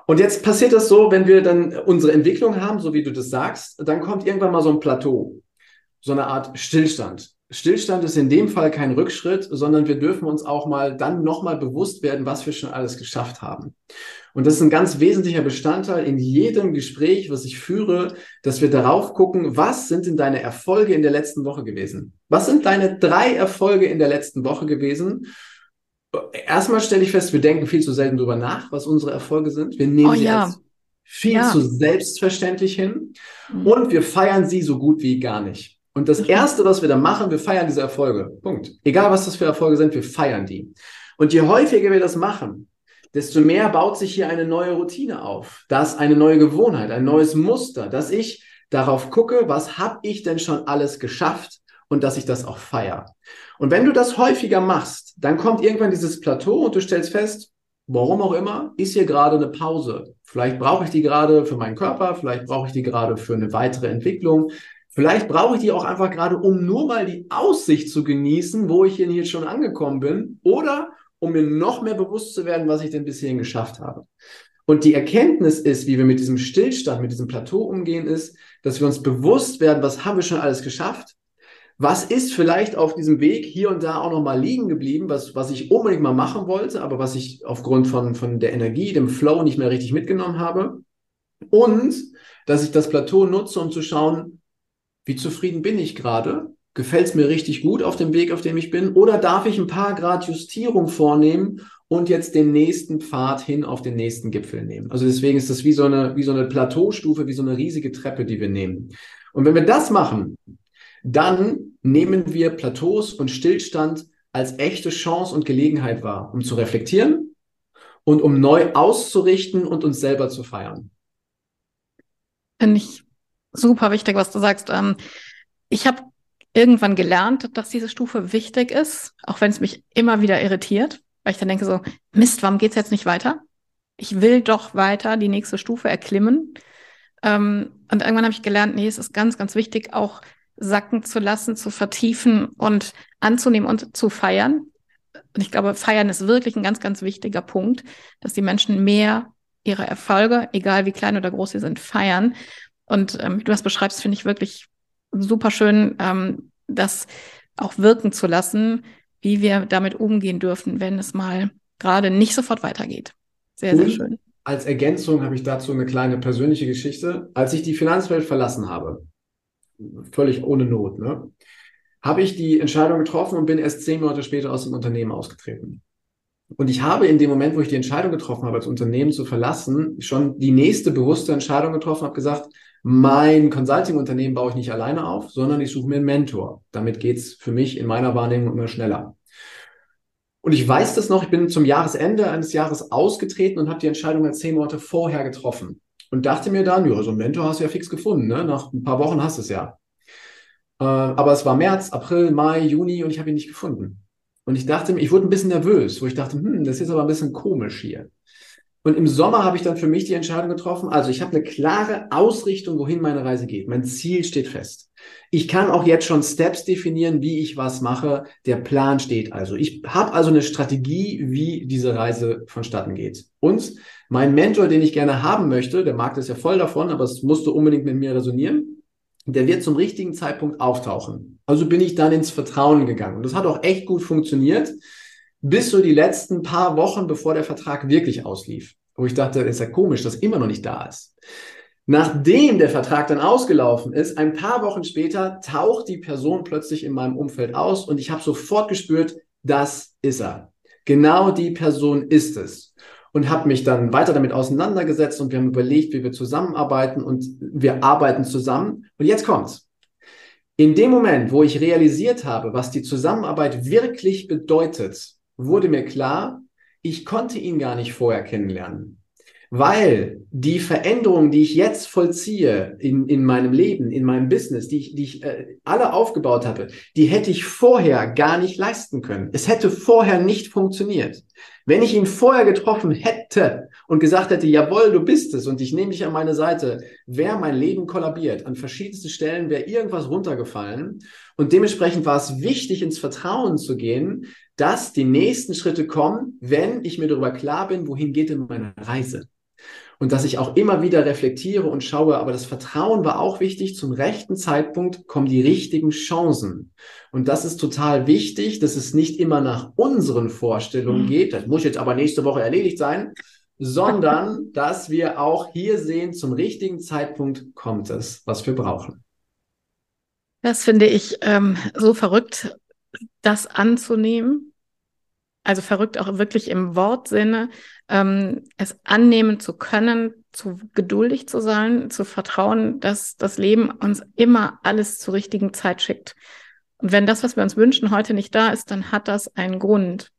Und jetzt passiert das so, wenn wir dann unsere Entwicklung haben, so wie du das sagst, dann kommt irgendwann mal so ein Plateau, so eine Art Stillstand. Stillstand ist in dem Fall kein Rückschritt, sondern wir dürfen uns auch mal dann nochmal bewusst werden, was wir schon alles geschafft haben. Und das ist ein ganz wesentlicher Bestandteil in jedem Gespräch, was ich führe, dass wir darauf gucken, was sind denn deine Erfolge in der letzten Woche gewesen? Was sind deine drei Erfolge in der letzten Woche gewesen? Erstmal stelle ich fest, wir denken viel zu selten darüber nach, was unsere Erfolge sind. Wir nehmen oh, sie ja. als viel ja. zu selbstverständlich hin mhm. und wir feiern sie so gut wie gar nicht. Und das Erste, was wir da machen, wir feiern diese Erfolge. Punkt. Egal, was das für Erfolge sind, wir feiern die. Und je häufiger wir das machen, desto mehr baut sich hier eine neue Routine auf. Da ist eine neue Gewohnheit, ein neues Muster, dass ich darauf gucke, was habe ich denn schon alles geschafft und dass ich das auch feiere. Und wenn du das häufiger machst, dann kommt irgendwann dieses Plateau und du stellst fest, warum auch immer, ist hier gerade eine Pause. Vielleicht brauche ich die gerade für meinen Körper, vielleicht brauche ich die gerade für eine weitere Entwicklung. Vielleicht brauche ich die auch einfach gerade, um nur mal die Aussicht zu genießen, wo ich hier jetzt schon angekommen bin, oder um mir noch mehr bewusst zu werden, was ich denn bisher geschafft habe. Und die Erkenntnis ist, wie wir mit diesem Stillstand, mit diesem Plateau umgehen, ist, dass wir uns bewusst werden, was haben wir schon alles geschafft? Was ist vielleicht auf diesem Weg hier und da auch noch mal liegen geblieben, was, was ich unbedingt mal machen wollte, aber was ich aufgrund von, von der Energie, dem Flow nicht mehr richtig mitgenommen habe? Und dass ich das Plateau nutze, um zu schauen, wie zufrieden bin ich gerade? Gefällt es mir richtig gut auf dem Weg, auf dem ich bin? Oder darf ich ein paar Grad Justierung vornehmen und jetzt den nächsten Pfad hin auf den nächsten Gipfel nehmen? Also deswegen ist das wie so eine, wie so eine Plateaustufe, wie so eine riesige Treppe, die wir nehmen. Und wenn wir das machen, dann nehmen wir Plateaus und Stillstand als echte Chance und Gelegenheit wahr, um zu reflektieren und um neu auszurichten und uns selber zu feiern. Finde ich super wichtig, was du sagst. Ähm, ich habe irgendwann gelernt, dass diese Stufe wichtig ist, auch wenn es mich immer wieder irritiert, weil ich dann denke so, Mist, warum geht's jetzt nicht weiter? Ich will doch weiter die nächste Stufe erklimmen. Ähm, und irgendwann habe ich gelernt, nee, es ist ganz, ganz wichtig, auch sacken zu lassen, zu vertiefen und anzunehmen und zu feiern. Und ich glaube, feiern ist wirklich ein ganz, ganz wichtiger Punkt, dass die Menschen mehr ihre Erfolge, egal wie klein oder groß sie sind, feiern und ähm, wie du das beschreibst, finde ich wirklich super schön, ähm, das auch wirken zu lassen, wie wir damit umgehen dürfen, wenn es mal gerade nicht sofort weitergeht. Sehr, sehr schön. Als Ergänzung habe ich dazu eine kleine persönliche Geschichte. Als ich die Finanzwelt verlassen habe, völlig ohne Not, ne, habe ich die Entscheidung getroffen und bin erst zehn Monate später aus dem Unternehmen ausgetreten. Und ich habe in dem Moment, wo ich die Entscheidung getroffen habe, das Unternehmen zu verlassen, schon die nächste bewusste Entscheidung getroffen, habe gesagt, mein Consulting-Unternehmen baue ich nicht alleine auf, sondern ich suche mir einen Mentor. Damit geht's für mich in meiner Wahrnehmung immer schneller. Und ich weiß das noch, ich bin zum Jahresende eines Jahres ausgetreten und habe die Entscheidung als zehn Monate vorher getroffen. Und dachte mir dann, ja, so einen Mentor hast du ja fix gefunden, ne? Nach ein paar Wochen hast du es ja. Äh, aber es war März, April, Mai, Juni und ich habe ihn nicht gefunden. Und ich dachte mir, ich wurde ein bisschen nervös, wo ich dachte, hm, das ist aber ein bisschen komisch hier. Und im Sommer habe ich dann für mich die Entscheidung getroffen, also ich habe eine klare Ausrichtung, wohin meine Reise geht. Mein Ziel steht fest. Ich kann auch jetzt schon Steps definieren, wie ich was mache. Der Plan steht also. Ich habe also eine Strategie, wie diese Reise vonstatten geht. Und mein Mentor, den ich gerne haben möchte, der Markt ist ja voll davon, aber es musste unbedingt mit mir resonieren, der wird zum richtigen Zeitpunkt auftauchen. Also bin ich dann ins Vertrauen gegangen. Und das hat auch echt gut funktioniert. Bis so die letzten paar Wochen, bevor der Vertrag wirklich auslief. Wo ich dachte, ist ja komisch, dass immer noch nicht da ist. Nachdem der Vertrag dann ausgelaufen ist, ein paar Wochen später taucht die Person plötzlich in meinem Umfeld aus und ich habe sofort gespürt, das ist er. Genau die Person ist es. Und habe mich dann weiter damit auseinandergesetzt und wir haben überlegt, wie wir zusammenarbeiten und wir arbeiten zusammen. Und jetzt kommt's. In dem Moment, wo ich realisiert habe, was die Zusammenarbeit wirklich bedeutet, wurde mir klar, ich konnte ihn gar nicht vorher kennenlernen. Weil die Veränderungen, die ich jetzt vollziehe in, in meinem Leben, in meinem Business, die ich, die ich äh, alle aufgebaut habe, die hätte ich vorher gar nicht leisten können. Es hätte vorher nicht funktioniert. Wenn ich ihn vorher getroffen hätte und gesagt hätte, jawohl, du bist es und ich nehme dich an meine Seite, wäre mein Leben kollabiert. An verschiedensten Stellen wäre irgendwas runtergefallen. Und dementsprechend war es wichtig, ins Vertrauen zu gehen, dass die nächsten Schritte kommen, wenn ich mir darüber klar bin, wohin geht denn meine Reise und dass ich auch immer wieder reflektiere und schaue, aber das Vertrauen war auch wichtig, zum rechten Zeitpunkt kommen die richtigen Chancen. Und das ist total wichtig, dass es nicht immer nach unseren Vorstellungen mhm. geht, das muss jetzt aber nächste Woche erledigt sein, sondern dass wir auch hier sehen, zum richtigen Zeitpunkt kommt es, was wir brauchen. Das finde ich ähm, so verrückt, das anzunehmen. Also verrückt auch wirklich im Wortsinne, ähm, es annehmen zu können, zu geduldig zu sein, zu vertrauen, dass das Leben uns immer alles zur richtigen Zeit schickt. Und wenn das, was wir uns wünschen, heute nicht da ist, dann hat das einen Grund.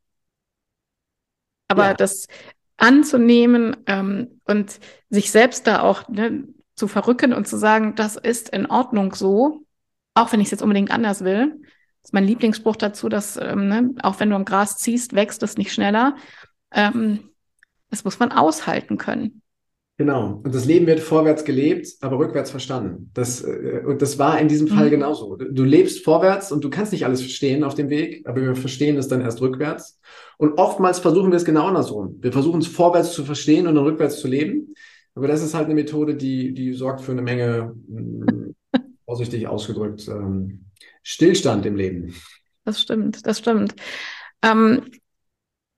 Aber ja. das anzunehmen ähm, und sich selbst da auch ne, zu verrücken und zu sagen, das ist in Ordnung so, auch wenn ich es jetzt unbedingt anders will. Das ist mein Lieblingsspruch dazu, dass ähm, ne, auch wenn du am Gras ziehst, wächst es nicht schneller. Ähm, das muss man aushalten können. Genau. Und das Leben wird vorwärts gelebt, aber rückwärts verstanden. Das, äh, und das war in diesem Fall mhm. genauso. Du lebst vorwärts und du kannst nicht alles verstehen auf dem Weg, aber wir verstehen es dann erst rückwärts. Und oftmals versuchen wir es genau andersrum. Wir versuchen es vorwärts zu verstehen und dann rückwärts zu leben. Aber das ist halt eine Methode, die, die sorgt für eine Menge, hm, vorsichtig ausgedrückt, ähm, Stillstand im Leben. Das stimmt, das stimmt. Ähm,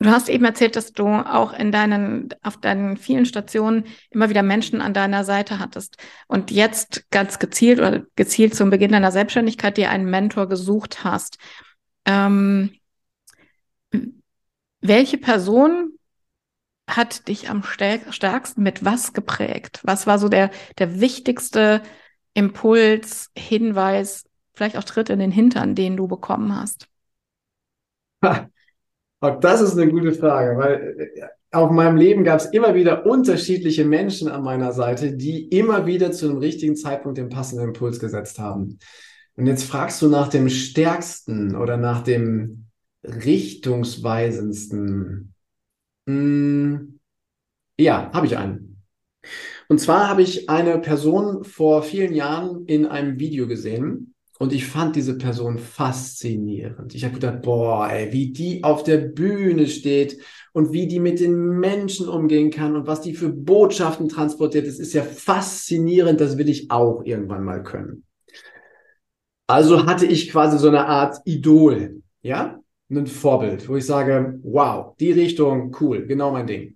Du hast eben erzählt, dass du auch in deinen, auf deinen vielen Stationen immer wieder Menschen an deiner Seite hattest und jetzt ganz gezielt oder gezielt zum Beginn deiner Selbstständigkeit dir einen Mentor gesucht hast. Ähm, welche Person hat dich am stärksten mit was geprägt? Was war so der, der wichtigste Impuls, Hinweis, vielleicht auch Tritt in den Hintern, den du bekommen hast? Ha. Auch das ist eine gute Frage, weil äh, auf meinem Leben gab es immer wieder unterschiedliche Menschen an meiner Seite, die immer wieder zu einem richtigen Zeitpunkt den passenden Impuls gesetzt haben. Und jetzt fragst du nach dem stärksten oder nach dem richtungsweisendsten. Hm, ja, habe ich einen. Und zwar habe ich eine Person vor vielen Jahren in einem Video gesehen, und ich fand diese Person faszinierend. Ich habe gedacht, boah, ey, wie die auf der Bühne steht und wie die mit den Menschen umgehen kann und was die für Botschaften transportiert, das ist ja faszinierend, das will ich auch irgendwann mal können. Also hatte ich quasi so eine Art Idol, ja, ein Vorbild, wo ich sage, wow, die Richtung, cool, genau mein Ding.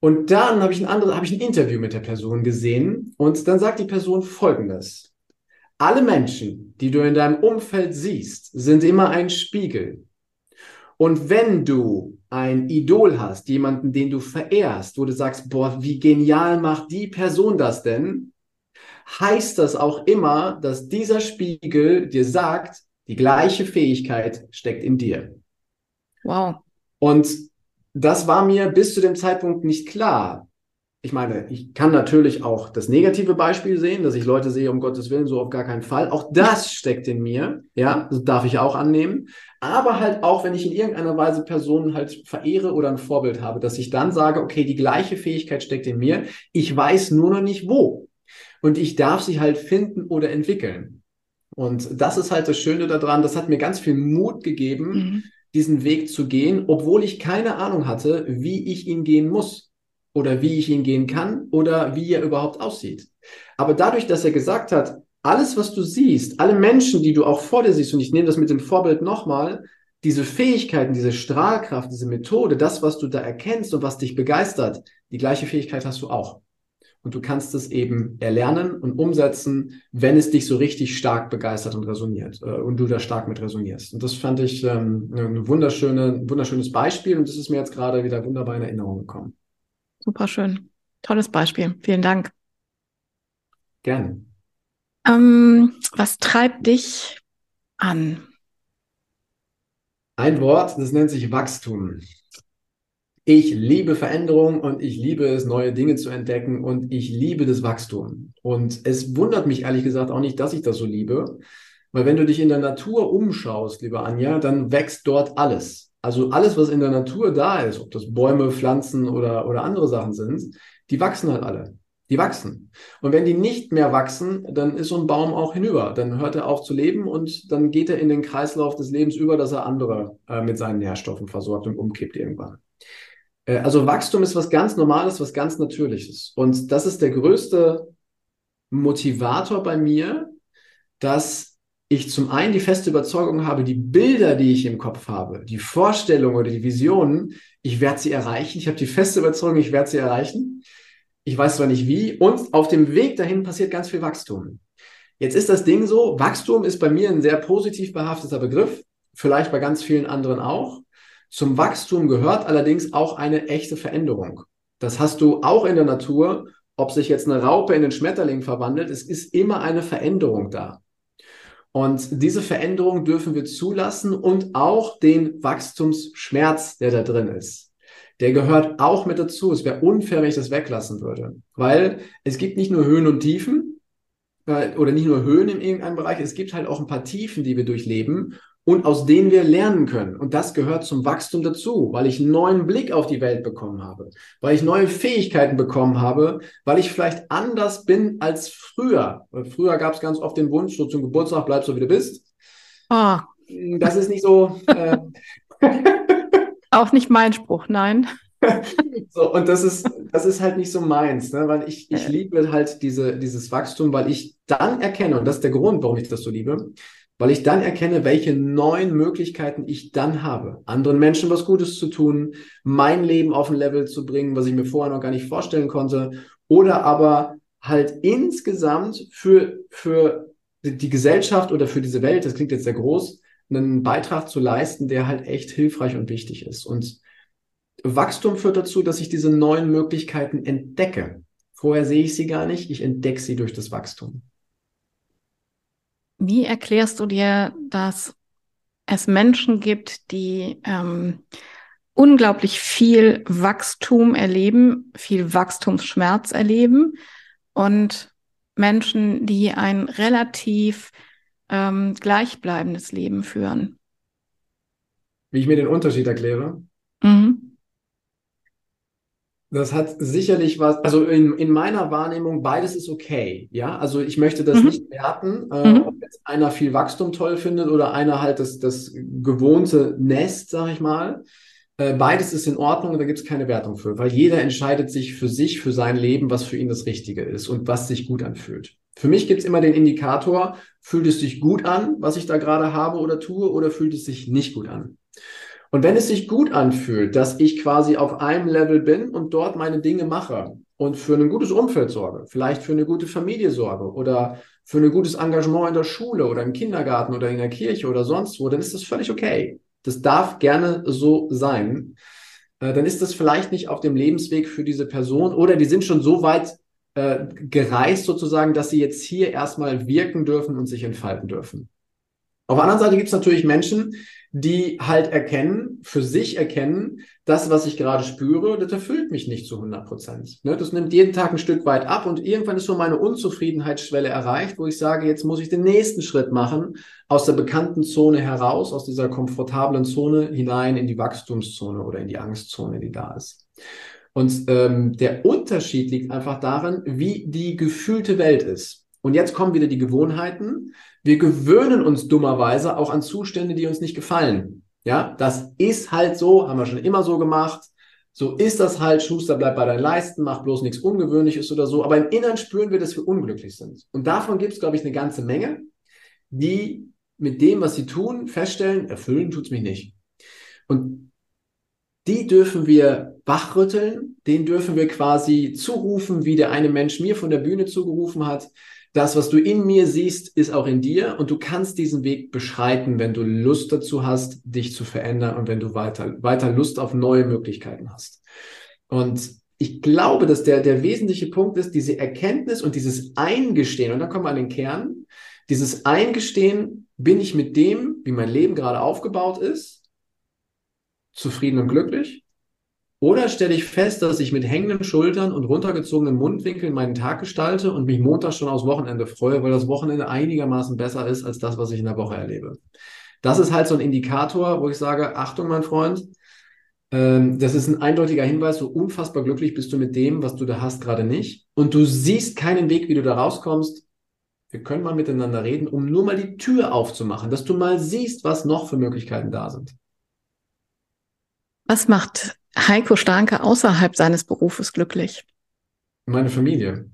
Und dann habe ich ein anderes, habe ich ein Interview mit der Person gesehen und dann sagt die Person Folgendes. Alle Menschen, die du in deinem Umfeld siehst, sind immer ein Spiegel. Und wenn du ein Idol hast, jemanden, den du verehrst, wo du sagst, boah, wie genial macht die Person das denn, heißt das auch immer, dass dieser Spiegel dir sagt, die gleiche Fähigkeit steckt in dir. Wow. Und das war mir bis zu dem Zeitpunkt nicht klar ich meine, ich kann natürlich auch das negative Beispiel sehen, dass ich Leute sehe, um Gottes Willen, so auf gar keinen Fall. Auch das steckt in mir, ja, das darf ich auch annehmen. Aber halt auch, wenn ich in irgendeiner Weise Personen halt verehre oder ein Vorbild habe, dass ich dann sage, okay, die gleiche Fähigkeit steckt in mir, ich weiß nur noch nicht wo. Und ich darf sie halt finden oder entwickeln. Und das ist halt das Schöne daran, das hat mir ganz viel Mut gegeben, mhm. diesen Weg zu gehen, obwohl ich keine Ahnung hatte, wie ich ihn gehen muss oder wie ich ihn gehen kann oder wie er überhaupt aussieht. Aber dadurch, dass er gesagt hat, alles, was du siehst, alle Menschen, die du auch vor dir siehst, und ich nehme das mit dem Vorbild nochmal, diese Fähigkeiten, diese Strahlkraft, diese Methode, das, was du da erkennst und was dich begeistert, die gleiche Fähigkeit hast du auch. Und du kannst es eben erlernen und umsetzen, wenn es dich so richtig stark begeistert und resoniert äh, und du da stark mit resonierst. Und das fand ich ähm, ein wunderschöne, wunderschönes Beispiel und das ist mir jetzt gerade wieder wunderbar in Erinnerung gekommen. Super schön. Tolles Beispiel. Vielen Dank. Gerne. Ähm, was treibt dich an? Ein Wort, das nennt sich Wachstum. Ich liebe Veränderung und ich liebe es, neue Dinge zu entdecken und ich liebe das Wachstum. Und es wundert mich ehrlich gesagt auch nicht, dass ich das so liebe, weil wenn du dich in der Natur umschaust, liebe Anja, dann wächst dort alles. Also alles, was in der Natur da ist, ob das Bäume, Pflanzen oder, oder andere Sachen sind, die wachsen halt alle. Die wachsen. Und wenn die nicht mehr wachsen, dann ist so ein Baum auch hinüber. Dann hört er auf zu leben und dann geht er in den Kreislauf des Lebens über, dass er andere äh, mit seinen Nährstoffen versorgt und umkippt irgendwann. Äh, also Wachstum ist was ganz Normales, was ganz Natürliches. Und das ist der größte Motivator bei mir, dass ich zum einen die feste Überzeugung habe, die Bilder, die ich im Kopf habe, die Vorstellungen oder die Visionen, ich werde sie erreichen. Ich habe die feste Überzeugung, ich werde sie erreichen. Ich weiß zwar nicht wie. Und auf dem Weg dahin passiert ganz viel Wachstum. Jetzt ist das Ding so, Wachstum ist bei mir ein sehr positiv behafteter Begriff, vielleicht bei ganz vielen anderen auch. Zum Wachstum gehört allerdings auch eine echte Veränderung. Das hast du auch in der Natur, ob sich jetzt eine Raupe in den Schmetterling verwandelt, es ist immer eine Veränderung da. Und diese Veränderung dürfen wir zulassen und auch den Wachstumsschmerz, der da drin ist. Der gehört auch mit dazu. Es wäre unfair, wenn ich das weglassen würde. Weil es gibt nicht nur Höhen und Tiefen, äh, oder nicht nur Höhen in irgendeinem Bereich, es gibt halt auch ein paar Tiefen, die wir durchleben und aus denen wir lernen können. Und das gehört zum Wachstum dazu, weil ich einen neuen Blick auf die Welt bekommen habe, weil ich neue Fähigkeiten bekommen habe, weil ich vielleicht anders bin als früher. Weil früher gab es ganz oft den Wunsch, so zum Geburtstag bleibst du, wie du bist. Oh. Das ist nicht so. Äh, Auch nicht mein Spruch, nein. so, und das ist, das ist halt nicht so meins, ne? weil ich, ich liebe halt diese, dieses Wachstum, weil ich dann erkenne, und das ist der Grund, warum ich das so liebe, weil ich dann erkenne, welche neuen Möglichkeiten ich dann habe, anderen Menschen was Gutes zu tun, mein Leben auf ein Level zu bringen, was ich mir vorher noch gar nicht vorstellen konnte, oder aber halt insgesamt für, für die Gesellschaft oder für diese Welt, das klingt jetzt sehr groß, einen Beitrag zu leisten, der halt echt hilfreich und wichtig ist. Und Wachstum führt dazu, dass ich diese neuen Möglichkeiten entdecke. Vorher sehe ich sie gar nicht, ich entdecke sie durch das Wachstum. Wie erklärst du dir, dass es Menschen gibt, die ähm, unglaublich viel Wachstum erleben, viel Wachstumsschmerz erleben und Menschen, die ein relativ ähm, gleichbleibendes Leben führen? Wie ich mir den Unterschied erkläre? Mhm. Das hat sicherlich was, also in, in meiner Wahrnehmung, beides ist okay. Ja, also ich möchte das mhm. nicht werten, äh, mhm. ob jetzt einer viel Wachstum toll findet oder einer halt das, das gewohnte Nest, sag ich mal. Äh, beides ist in Ordnung und da gibt es keine Wertung für, weil jeder entscheidet sich für sich, für sein Leben, was für ihn das Richtige ist und was sich gut anfühlt. Für mich gibt es immer den Indikator, fühlt es sich gut an, was ich da gerade habe oder tue, oder fühlt es sich nicht gut an? Und wenn es sich gut anfühlt, dass ich quasi auf einem Level bin und dort meine Dinge mache und für ein gutes Umfeld sorge, vielleicht für eine gute Familie sorge oder für ein gutes Engagement in der Schule oder im Kindergarten oder in der Kirche oder sonst wo, dann ist das völlig okay. Das darf gerne so sein. Äh, dann ist das vielleicht nicht auf dem Lebensweg für diese Person oder die sind schon so weit äh, gereist sozusagen, dass sie jetzt hier erstmal wirken dürfen und sich entfalten dürfen. Auf der anderen Seite gibt es natürlich Menschen, die halt erkennen, für sich erkennen, das, was ich gerade spüre, das erfüllt mich nicht zu 100 Prozent. Ne? Das nimmt jeden Tag ein Stück weit ab und irgendwann ist so meine Unzufriedenheitsschwelle erreicht, wo ich sage, jetzt muss ich den nächsten Schritt machen, aus der bekannten Zone heraus, aus dieser komfortablen Zone hinein in die Wachstumszone oder in die Angstzone, die da ist. Und ähm, der Unterschied liegt einfach darin, wie die gefühlte Welt ist. Und jetzt kommen wieder die Gewohnheiten. Wir gewöhnen uns dummerweise auch an Zustände, die uns nicht gefallen. Ja, das ist halt so, haben wir schon immer so gemacht. So ist das halt, Schuster, bleib bei deinen Leisten, mach bloß nichts Ungewöhnliches oder so. Aber im Inneren spüren wir, dass wir unglücklich sind. Und davon gibt es, glaube ich, eine ganze Menge, die mit dem, was sie tun, feststellen, erfüllen tut es mich nicht. Und die dürfen wir wachrütteln, den dürfen wir quasi zurufen, wie der eine Mensch mir von der Bühne zugerufen hat. Das, was du in mir siehst, ist auch in dir und du kannst diesen Weg beschreiten, wenn du Lust dazu hast, dich zu verändern und wenn du weiter, weiter Lust auf neue Möglichkeiten hast. Und ich glaube, dass der, der wesentliche Punkt ist, diese Erkenntnis und dieses Eingestehen, und da kommen wir an den Kern, dieses Eingestehen, bin ich mit dem, wie mein Leben gerade aufgebaut ist, zufrieden und glücklich? Oder stelle ich fest, dass ich mit hängenden Schultern und runtergezogenen Mundwinkeln meinen Tag gestalte und mich Montag schon aufs Wochenende freue, weil das Wochenende einigermaßen besser ist als das, was ich in der Woche erlebe? Das ist halt so ein Indikator, wo ich sage, Achtung, mein Freund, ähm, das ist ein eindeutiger Hinweis, so unfassbar glücklich bist du mit dem, was du da hast, gerade nicht. Und du siehst keinen Weg, wie du da rauskommst. Wir können mal miteinander reden, um nur mal die Tür aufzumachen, dass du mal siehst, was noch für Möglichkeiten da sind. Was macht Heiko Starke außerhalb seines Berufes glücklich? Meine Familie.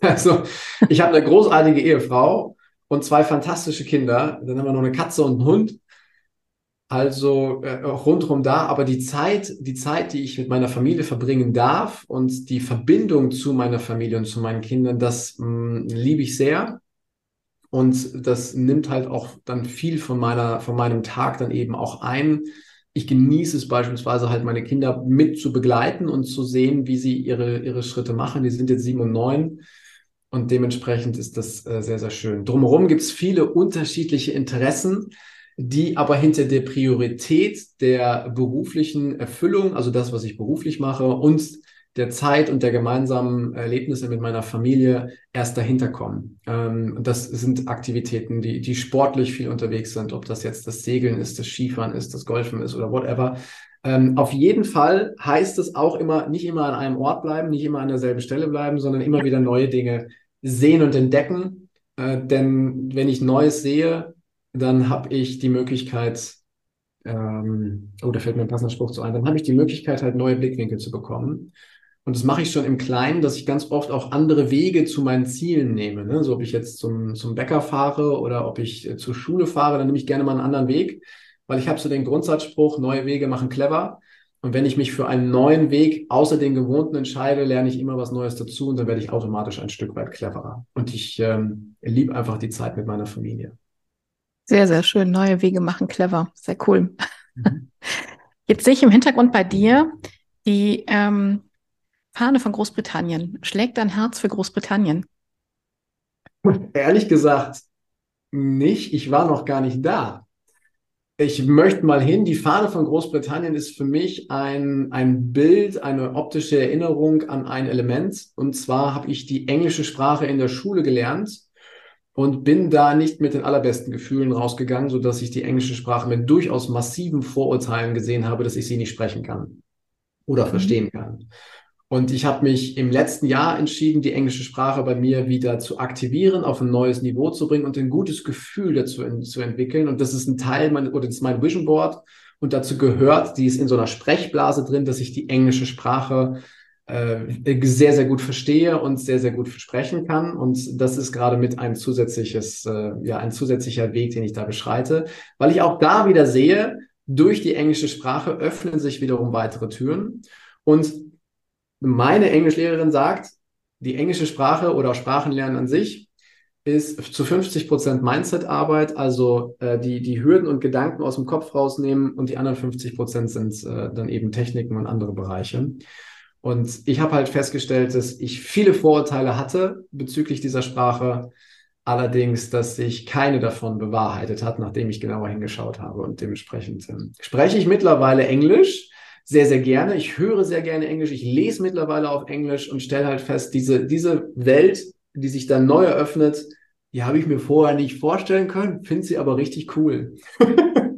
Also, ich habe eine großartige Ehefrau und zwei fantastische Kinder. Dann haben wir noch eine Katze und einen Hund. Also äh, rundherum da, aber die Zeit, die Zeit, die ich mit meiner Familie verbringen darf und die Verbindung zu meiner Familie und zu meinen Kindern, das mh, mm, liebe ich sehr. Und das nimmt halt auch dann viel von meiner, von meinem Tag dann eben auch ein ich genieße es beispielsweise halt, meine Kinder mit zu begleiten und zu sehen, wie sie ihre, ihre Schritte machen. Die sind jetzt sieben und neun. Und dementsprechend ist das äh, sehr, sehr schön. Drumherum gibt es viele unterschiedliche Interessen, die aber hinter der Priorität der beruflichen Erfüllung, also das, was ich beruflich mache, und der Zeit und der gemeinsamen Erlebnisse mit meiner Familie erst dahinter kommen. Ähm, das sind Aktivitäten, die, die sportlich viel unterwegs sind, ob das jetzt das Segeln ist, das Skifahren ist, das Golfen ist oder whatever. Ähm, auf jeden Fall heißt es auch immer, nicht immer an einem Ort bleiben, nicht immer an derselben Stelle bleiben, sondern immer wieder neue Dinge sehen und entdecken. Äh, denn wenn ich Neues sehe, dann habe ich die Möglichkeit, ähm, oh, da fällt mir ein passender Spruch zu ein, dann habe ich die Möglichkeit, halt neue Blickwinkel zu bekommen. Und das mache ich schon im Kleinen, dass ich ganz oft auch andere Wege zu meinen Zielen nehme. Ne? So ob ich jetzt zum, zum Bäcker fahre oder ob ich äh, zur Schule fahre, dann nehme ich gerne mal einen anderen Weg, weil ich habe so den Grundsatzspruch, neue Wege machen clever. Und wenn ich mich für einen neuen Weg außer den gewohnten entscheide, lerne ich immer was Neues dazu und dann werde ich automatisch ein Stück weit cleverer. Und ich ähm, liebe einfach die Zeit mit meiner Familie. Sehr, sehr schön. Neue Wege machen clever. Sehr cool. Mhm. Jetzt sehe ich im Hintergrund bei dir die ähm, Fahne von Großbritannien. Schlägt dein Herz für Großbritannien? Ehrlich gesagt, nicht. Ich war noch gar nicht da. Ich möchte mal hin. Die Fahne von Großbritannien ist für mich ein, ein Bild, eine optische Erinnerung an ein Element. Und zwar habe ich die englische Sprache in der Schule gelernt und bin da nicht mit den allerbesten Gefühlen rausgegangen, sodass ich die englische Sprache mit durchaus massiven Vorurteilen gesehen habe, dass ich sie nicht sprechen kann oder mhm. verstehen kann. Und ich habe mich im letzten Jahr entschieden, die englische Sprache bei mir wieder zu aktivieren, auf ein neues Niveau zu bringen und ein gutes Gefühl dazu in, zu entwickeln. Und das ist ein Teil mein, oder das ist mein Vision Board. Und dazu gehört, die ist in so einer Sprechblase drin, dass ich die englische Sprache äh, sehr, sehr gut verstehe und sehr, sehr gut sprechen kann. Und das ist gerade mit ein zusätzliches, äh, ja, ein zusätzlicher Weg, den ich da beschreite, weil ich auch da wieder sehe, durch die englische Sprache öffnen sich wiederum weitere Türen. Und meine Englischlehrerin sagt, die englische Sprache oder Sprachenlernen an sich ist zu 50 Prozent Mindset-Arbeit, also äh, die, die Hürden und Gedanken aus dem Kopf rausnehmen und die anderen 50 Prozent sind äh, dann eben Techniken und andere Bereiche. Und ich habe halt festgestellt, dass ich viele Vorurteile hatte bezüglich dieser Sprache, allerdings, dass sich keine davon bewahrheitet hat, nachdem ich genauer hingeschaut habe. Und dementsprechend äh, spreche ich mittlerweile Englisch sehr, sehr gerne. Ich höre sehr gerne Englisch. Ich lese mittlerweile auf Englisch und stelle halt fest, diese, diese Welt, die sich dann neu eröffnet, die habe ich mir vorher nicht vorstellen können, finde sie aber richtig cool.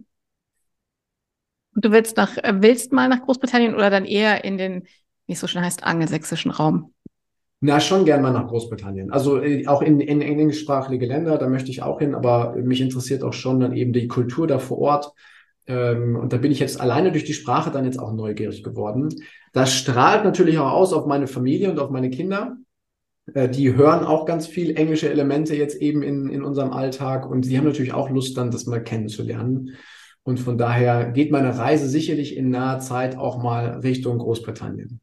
du willst nach, äh, willst mal nach Großbritannien oder dann eher in den, wie es so schön heißt, angelsächsischen Raum? Na, schon gern mal nach Großbritannien. Also äh, auch in, in englischsprachige Länder, da möchte ich auch hin, aber mich interessiert auch schon dann eben die Kultur da vor Ort. Ähm, und da bin ich jetzt alleine durch die Sprache dann jetzt auch neugierig geworden. Das strahlt natürlich auch aus auf meine Familie und auf meine Kinder. Äh, die hören auch ganz viel englische Elemente jetzt eben in, in unserem Alltag und sie haben natürlich auch Lust, dann das mal kennenzulernen. Und von daher geht meine Reise sicherlich in naher Zeit auch mal Richtung Großbritannien.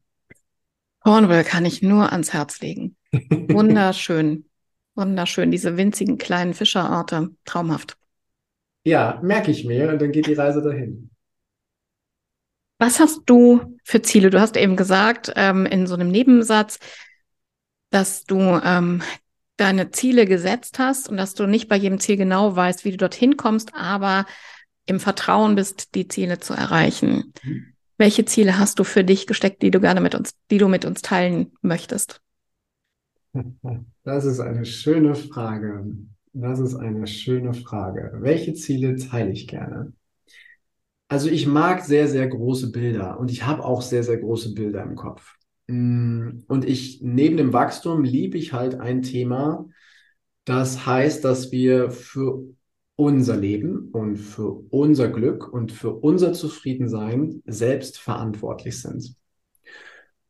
Cornwall kann ich nur ans Herz legen. Wunderschön. Wunderschön. Diese winzigen kleinen Fischerorte. Traumhaft. Ja, merke ich mir und dann geht die Reise dahin. Was hast du für Ziele? Du hast eben gesagt, ähm, in so einem Nebensatz, dass du ähm, deine Ziele gesetzt hast und dass du nicht bei jedem Ziel genau weißt, wie du dorthin kommst, aber im Vertrauen bist, die Ziele zu erreichen. Mhm. Welche Ziele hast du für dich gesteckt, die du gerne mit uns, die du mit uns teilen möchtest? Das ist eine schöne Frage. Das ist eine schöne Frage. Welche Ziele teile ich gerne? Also ich mag sehr, sehr große Bilder und ich habe auch sehr, sehr große Bilder im Kopf. Mm, und ich, neben dem Wachstum, liebe ich halt ein Thema, das heißt, dass wir für unser Leben und für unser Glück und für unser Zufriedensein selbst verantwortlich sind.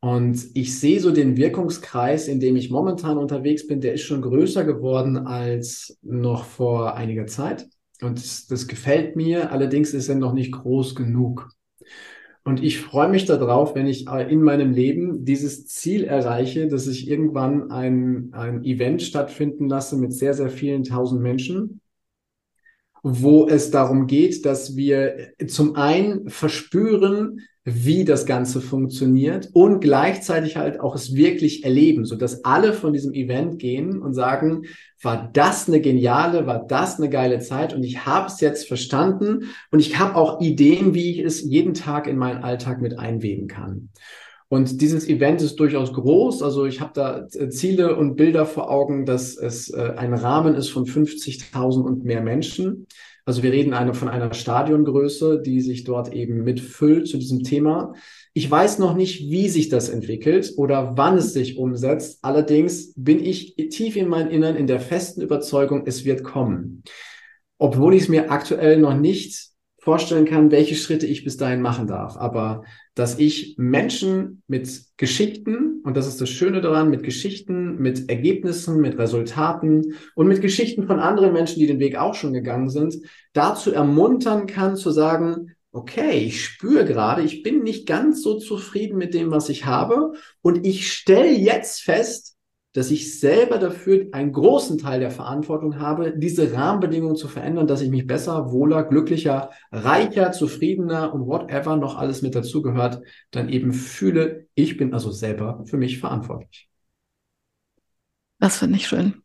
Und ich sehe so den Wirkungskreis, in dem ich momentan unterwegs bin, der ist schon größer geworden als noch vor einiger Zeit. Und das, das gefällt mir, allerdings ist er noch nicht groß genug. Und ich freue mich darauf, wenn ich in meinem Leben dieses Ziel erreiche, dass ich irgendwann ein, ein Event stattfinden lasse mit sehr, sehr vielen tausend Menschen, wo es darum geht, dass wir zum einen verspüren, wie das Ganze funktioniert und gleichzeitig halt auch es wirklich erleben, so dass alle von diesem Event gehen und sagen, war das eine geniale, war das eine geile Zeit und ich habe es jetzt verstanden und ich habe auch Ideen, wie ich es jeden Tag in meinen Alltag mit einweben kann. Und dieses Event ist durchaus groß. Also ich habe da äh, Ziele und Bilder vor Augen, dass es äh, ein Rahmen ist von 50.000 und mehr Menschen. Also wir reden eine, von einer Stadiongröße, die sich dort eben mitfüllt zu diesem Thema. Ich weiß noch nicht, wie sich das entwickelt oder wann es sich umsetzt. Allerdings bin ich tief in meinem Innern in der festen Überzeugung, es wird kommen. Obwohl ich es mir aktuell noch nicht vorstellen kann, welche Schritte ich bis dahin machen darf. Aber dass ich Menschen mit Geschichten, und das ist das Schöne daran, mit Geschichten, mit Ergebnissen, mit Resultaten und mit Geschichten von anderen Menschen, die den Weg auch schon gegangen sind, dazu ermuntern kann, zu sagen, okay, ich spüre gerade, ich bin nicht ganz so zufrieden mit dem, was ich habe und ich stelle jetzt fest, dass ich selber dafür einen großen Teil der Verantwortung habe, diese Rahmenbedingungen zu verändern, dass ich mich besser, wohler, glücklicher, reicher, zufriedener und whatever noch alles mit dazugehört, dann eben fühle, ich bin also selber für mich verantwortlich. Das finde ich schön.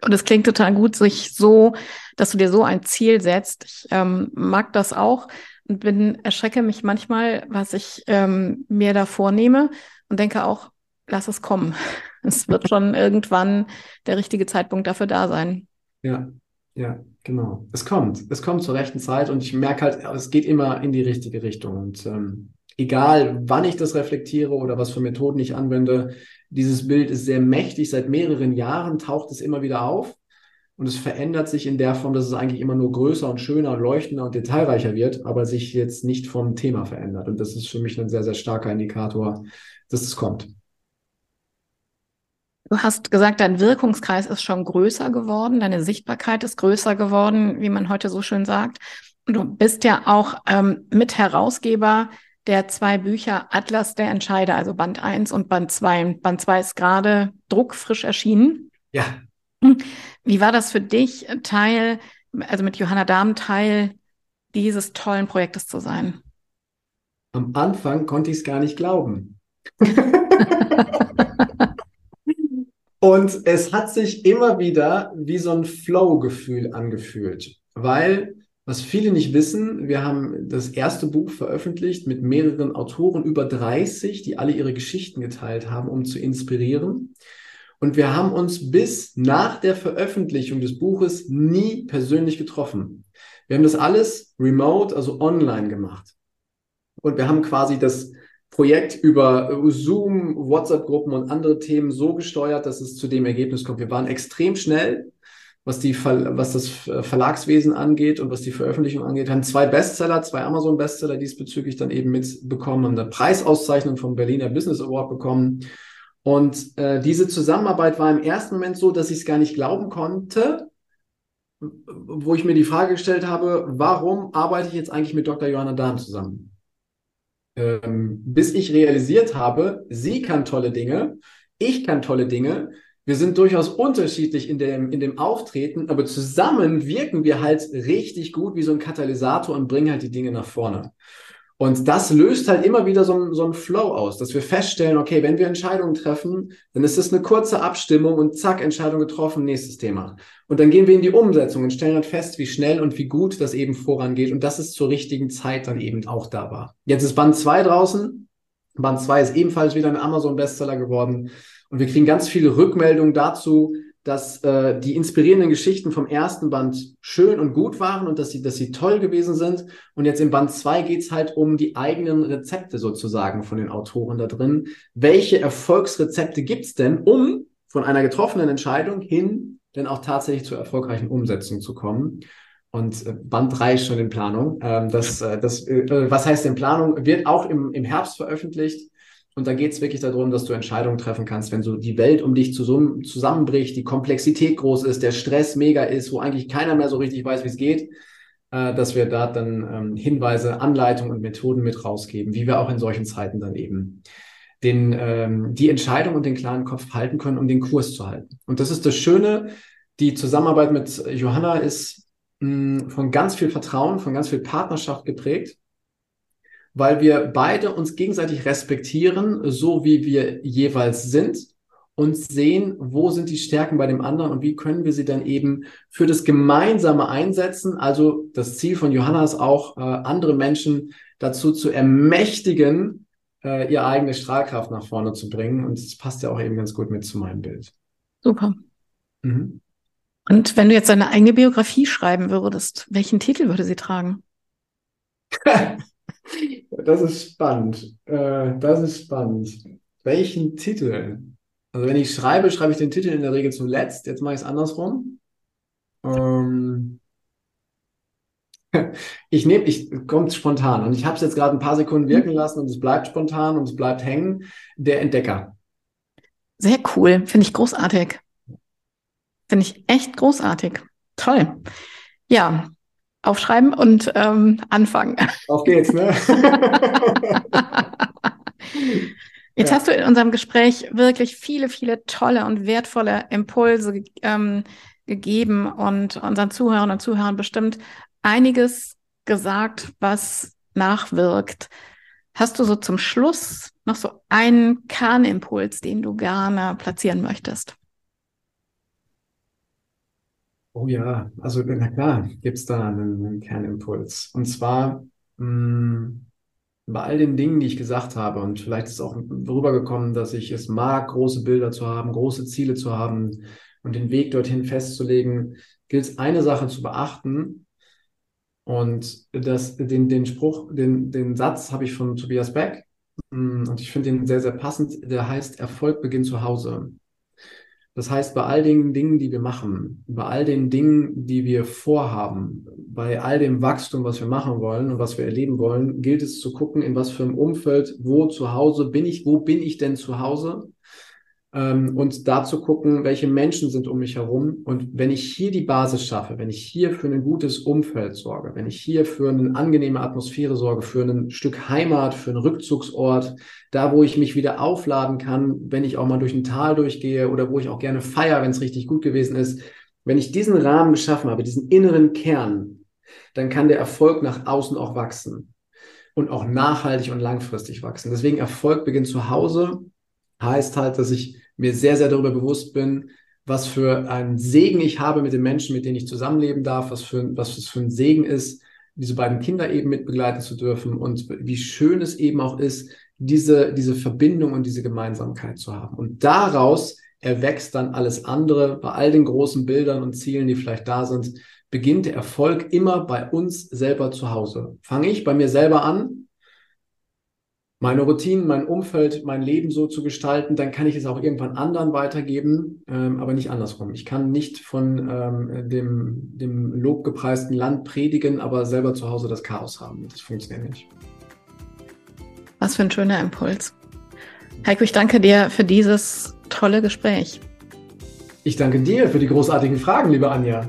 Und es klingt total gut, sich so, dass du dir so ein Ziel setzt. Ich ähm, mag das auch und bin, erschrecke mich manchmal, was ich ähm, mir da vornehme und denke auch, lass es kommen. Es wird schon irgendwann der richtige Zeitpunkt dafür da sein. Ja, ja, genau. Es kommt. Es kommt zur rechten Zeit und ich merke halt, es geht immer in die richtige Richtung. Und ähm, egal, wann ich das reflektiere oder was für Methoden ich anwende, dieses Bild ist sehr mächtig. Seit mehreren Jahren taucht es immer wieder auf. Und es verändert sich in der Form, dass es eigentlich immer nur größer und schöner und leuchtender und detailreicher wird, aber sich jetzt nicht vom Thema verändert. Und das ist für mich ein sehr, sehr starker Indikator, dass es kommt. Du hast gesagt, dein Wirkungskreis ist schon größer geworden, deine Sichtbarkeit ist größer geworden, wie man heute so schön sagt. Du bist ja auch ähm, Mitherausgeber der zwei Bücher Atlas der Entscheider, also Band 1 und Band 2. Band 2 ist gerade druckfrisch erschienen. Ja. Wie war das für dich, Teil, also mit Johanna Dahm Teil dieses tollen Projektes zu sein? Am Anfang konnte ich es gar nicht glauben. Und es hat sich immer wieder wie so ein Flow-Gefühl angefühlt, weil was viele nicht wissen, wir haben das erste Buch veröffentlicht mit mehreren Autoren, über 30, die alle ihre Geschichten geteilt haben, um zu inspirieren. Und wir haben uns bis nach der Veröffentlichung des Buches nie persönlich getroffen. Wir haben das alles remote, also online gemacht. Und wir haben quasi das Projekt über Zoom, WhatsApp-Gruppen und andere Themen so gesteuert, dass es zu dem Ergebnis kommt. Wir waren extrem schnell, was, die, was das Verlagswesen angeht und was die Veröffentlichung angeht. Wir haben zwei Bestseller, zwei Amazon-Bestseller diesbezüglich dann eben mitbekommen, haben eine Preisauszeichnung vom Berliner Business Award bekommen. Und äh, diese Zusammenarbeit war im ersten Moment so, dass ich es gar nicht glauben konnte, wo ich mir die Frage gestellt habe, warum arbeite ich jetzt eigentlich mit Dr. Johanna Dahm zusammen? Ähm, bis ich realisiert habe, sie kann tolle Dinge, ich kann tolle Dinge, wir sind durchaus unterschiedlich in dem, in dem Auftreten, aber zusammen wirken wir halt richtig gut wie so ein Katalysator und bringen halt die Dinge nach vorne. Und das löst halt immer wieder so so ein Flow aus, dass wir feststellen, okay, wenn wir Entscheidungen treffen, dann ist es eine kurze Abstimmung und zack, Entscheidung getroffen, nächstes Thema. Und dann gehen wir in die Umsetzung und stellen dann fest, wie schnell und wie gut das eben vorangeht und dass es zur richtigen Zeit dann eben auch da war. Jetzt ist Band 2 draußen. Band 2 ist ebenfalls wieder ein Amazon-Bestseller geworden. Und wir kriegen ganz viele Rückmeldungen dazu, dass äh, die inspirierenden Geschichten vom ersten Band schön und gut waren und dass sie, dass sie toll gewesen sind. Und jetzt im Band zwei geht's halt um die eigenen Rezepte sozusagen von den Autoren da drin. Welche Erfolgsrezepte gibt's denn, um von einer getroffenen Entscheidung hin denn auch tatsächlich zur erfolgreichen Umsetzung zu kommen? Und äh, Band 3 ist schon in Planung. Ähm, das, äh, das, äh, was heißt in Planung? Wird auch im, im Herbst veröffentlicht. Und da geht es wirklich darum, dass du Entscheidungen treffen kannst, wenn so die Welt um dich zusammenbricht, die Komplexität groß ist, der Stress mega ist, wo eigentlich keiner mehr so richtig weiß, wie es geht, äh, dass wir da dann ähm, Hinweise, Anleitungen und Methoden mit rausgeben, wie wir auch in solchen Zeiten dann eben den, ähm, die Entscheidung und den klaren Kopf halten können, um den Kurs zu halten. Und das ist das Schöne, die Zusammenarbeit mit Johanna ist mh, von ganz viel Vertrauen, von ganz viel Partnerschaft geprägt weil wir beide uns gegenseitig respektieren, so wie wir jeweils sind und sehen, wo sind die Stärken bei dem anderen und wie können wir sie dann eben für das Gemeinsame einsetzen. Also das Ziel von Johanna ist auch, äh, andere Menschen dazu zu ermächtigen, äh, ihre eigene Strahlkraft nach vorne zu bringen. Und das passt ja auch eben ganz gut mit zu meinem Bild. Super. Mhm. Und wenn du jetzt deine eigene Biografie schreiben würdest, welchen Titel würde sie tragen? Das ist spannend. Äh, das ist spannend. Welchen Titel? Also wenn ich schreibe, schreibe ich den Titel in der Regel zuletzt. Jetzt mache ich es andersrum. Ähm, ich nehme, ich kommt spontan und ich habe es jetzt gerade ein paar Sekunden wirken lassen und es bleibt spontan und es bleibt hängen. Der Entdecker. Sehr cool, finde ich großartig. Finde ich echt großartig. Toll. Ja, aufschreiben und ähm, anfangen. Auf geht's, ne? Jetzt ja. hast du in unserem Gespräch wirklich viele, viele tolle und wertvolle Impulse ähm, gegeben und unseren Zuhörern und Zuhörern bestimmt einiges gesagt, was nachwirkt. Hast du so zum Schluss noch so einen Kernimpuls, den du gerne platzieren möchtest? Oh ja, also na klar, gibt es da einen, einen Kernimpuls. Und zwar mh, mm, bei all den Dingen, die ich gesagt habe, und vielleicht ist auch rübergekommen, dass ich es mag, große Bilder zu haben, große Ziele zu haben und den Weg dorthin festzulegen, gilt es eine Sache zu beachten. Und das, den, den Spruch, den, den Satz habe ich von Tobias Beck. Mm, und ich finde ihn sehr, sehr passend. Der heißt, Erfolg beginnt zu Hause. Das heißt, bei all den Dingen, die wir machen, bei all den Dingen, die wir vorhaben, bei all dem Wachstum, was wir machen wollen und was wir erleben wollen, gilt es zu gucken, in was für einem Umfeld, wo zu Hause bin ich, wo bin ich denn zu Hause? Ähm, und da zu gucken, welche Menschen sind um mich herum. Und wenn ich hier die Basis schaffe, wenn ich hier für ein gutes Umfeld sorge, wenn ich hier für eine angenehme Atmosphäre sorge, für ein Stück Heimat, für einen Rückzugsort, da wo ich mich wieder aufladen kann, wenn ich auch mal durch ein Tal durchgehe oder wo ich auch gerne feiere, wenn es richtig gut gewesen ist, wenn ich diesen Rahmen geschaffen habe, diesen inneren Kern, dann kann der Erfolg nach außen auch wachsen und auch nachhaltig und langfristig wachsen. Deswegen Erfolg beginnt zu Hause heißt halt, dass ich mir sehr, sehr darüber bewusst bin, was für einen Segen ich habe mit den Menschen, mit denen ich zusammenleben darf, was für, was das für ein Segen ist, diese beiden Kinder eben mit begleiten zu dürfen und wie schön es eben auch ist, diese, diese Verbindung und diese Gemeinsamkeit zu haben. Und daraus erwächst dann alles andere. Bei all den großen Bildern und Zielen, die vielleicht da sind, beginnt der Erfolg immer bei uns selber zu Hause. Fange ich bei mir selber an, meine Routinen, mein Umfeld, mein Leben so zu gestalten, dann kann ich es auch irgendwann anderen weitergeben, ähm, aber nicht andersrum. Ich kann nicht von ähm, dem, dem lobgepreisten Land predigen, aber selber zu Hause das Chaos haben. Das funktioniert nicht. Was für ein schöner Impuls. Heiko, ich danke dir für dieses tolle Gespräch. Ich danke dir für die großartigen Fragen, liebe Anja.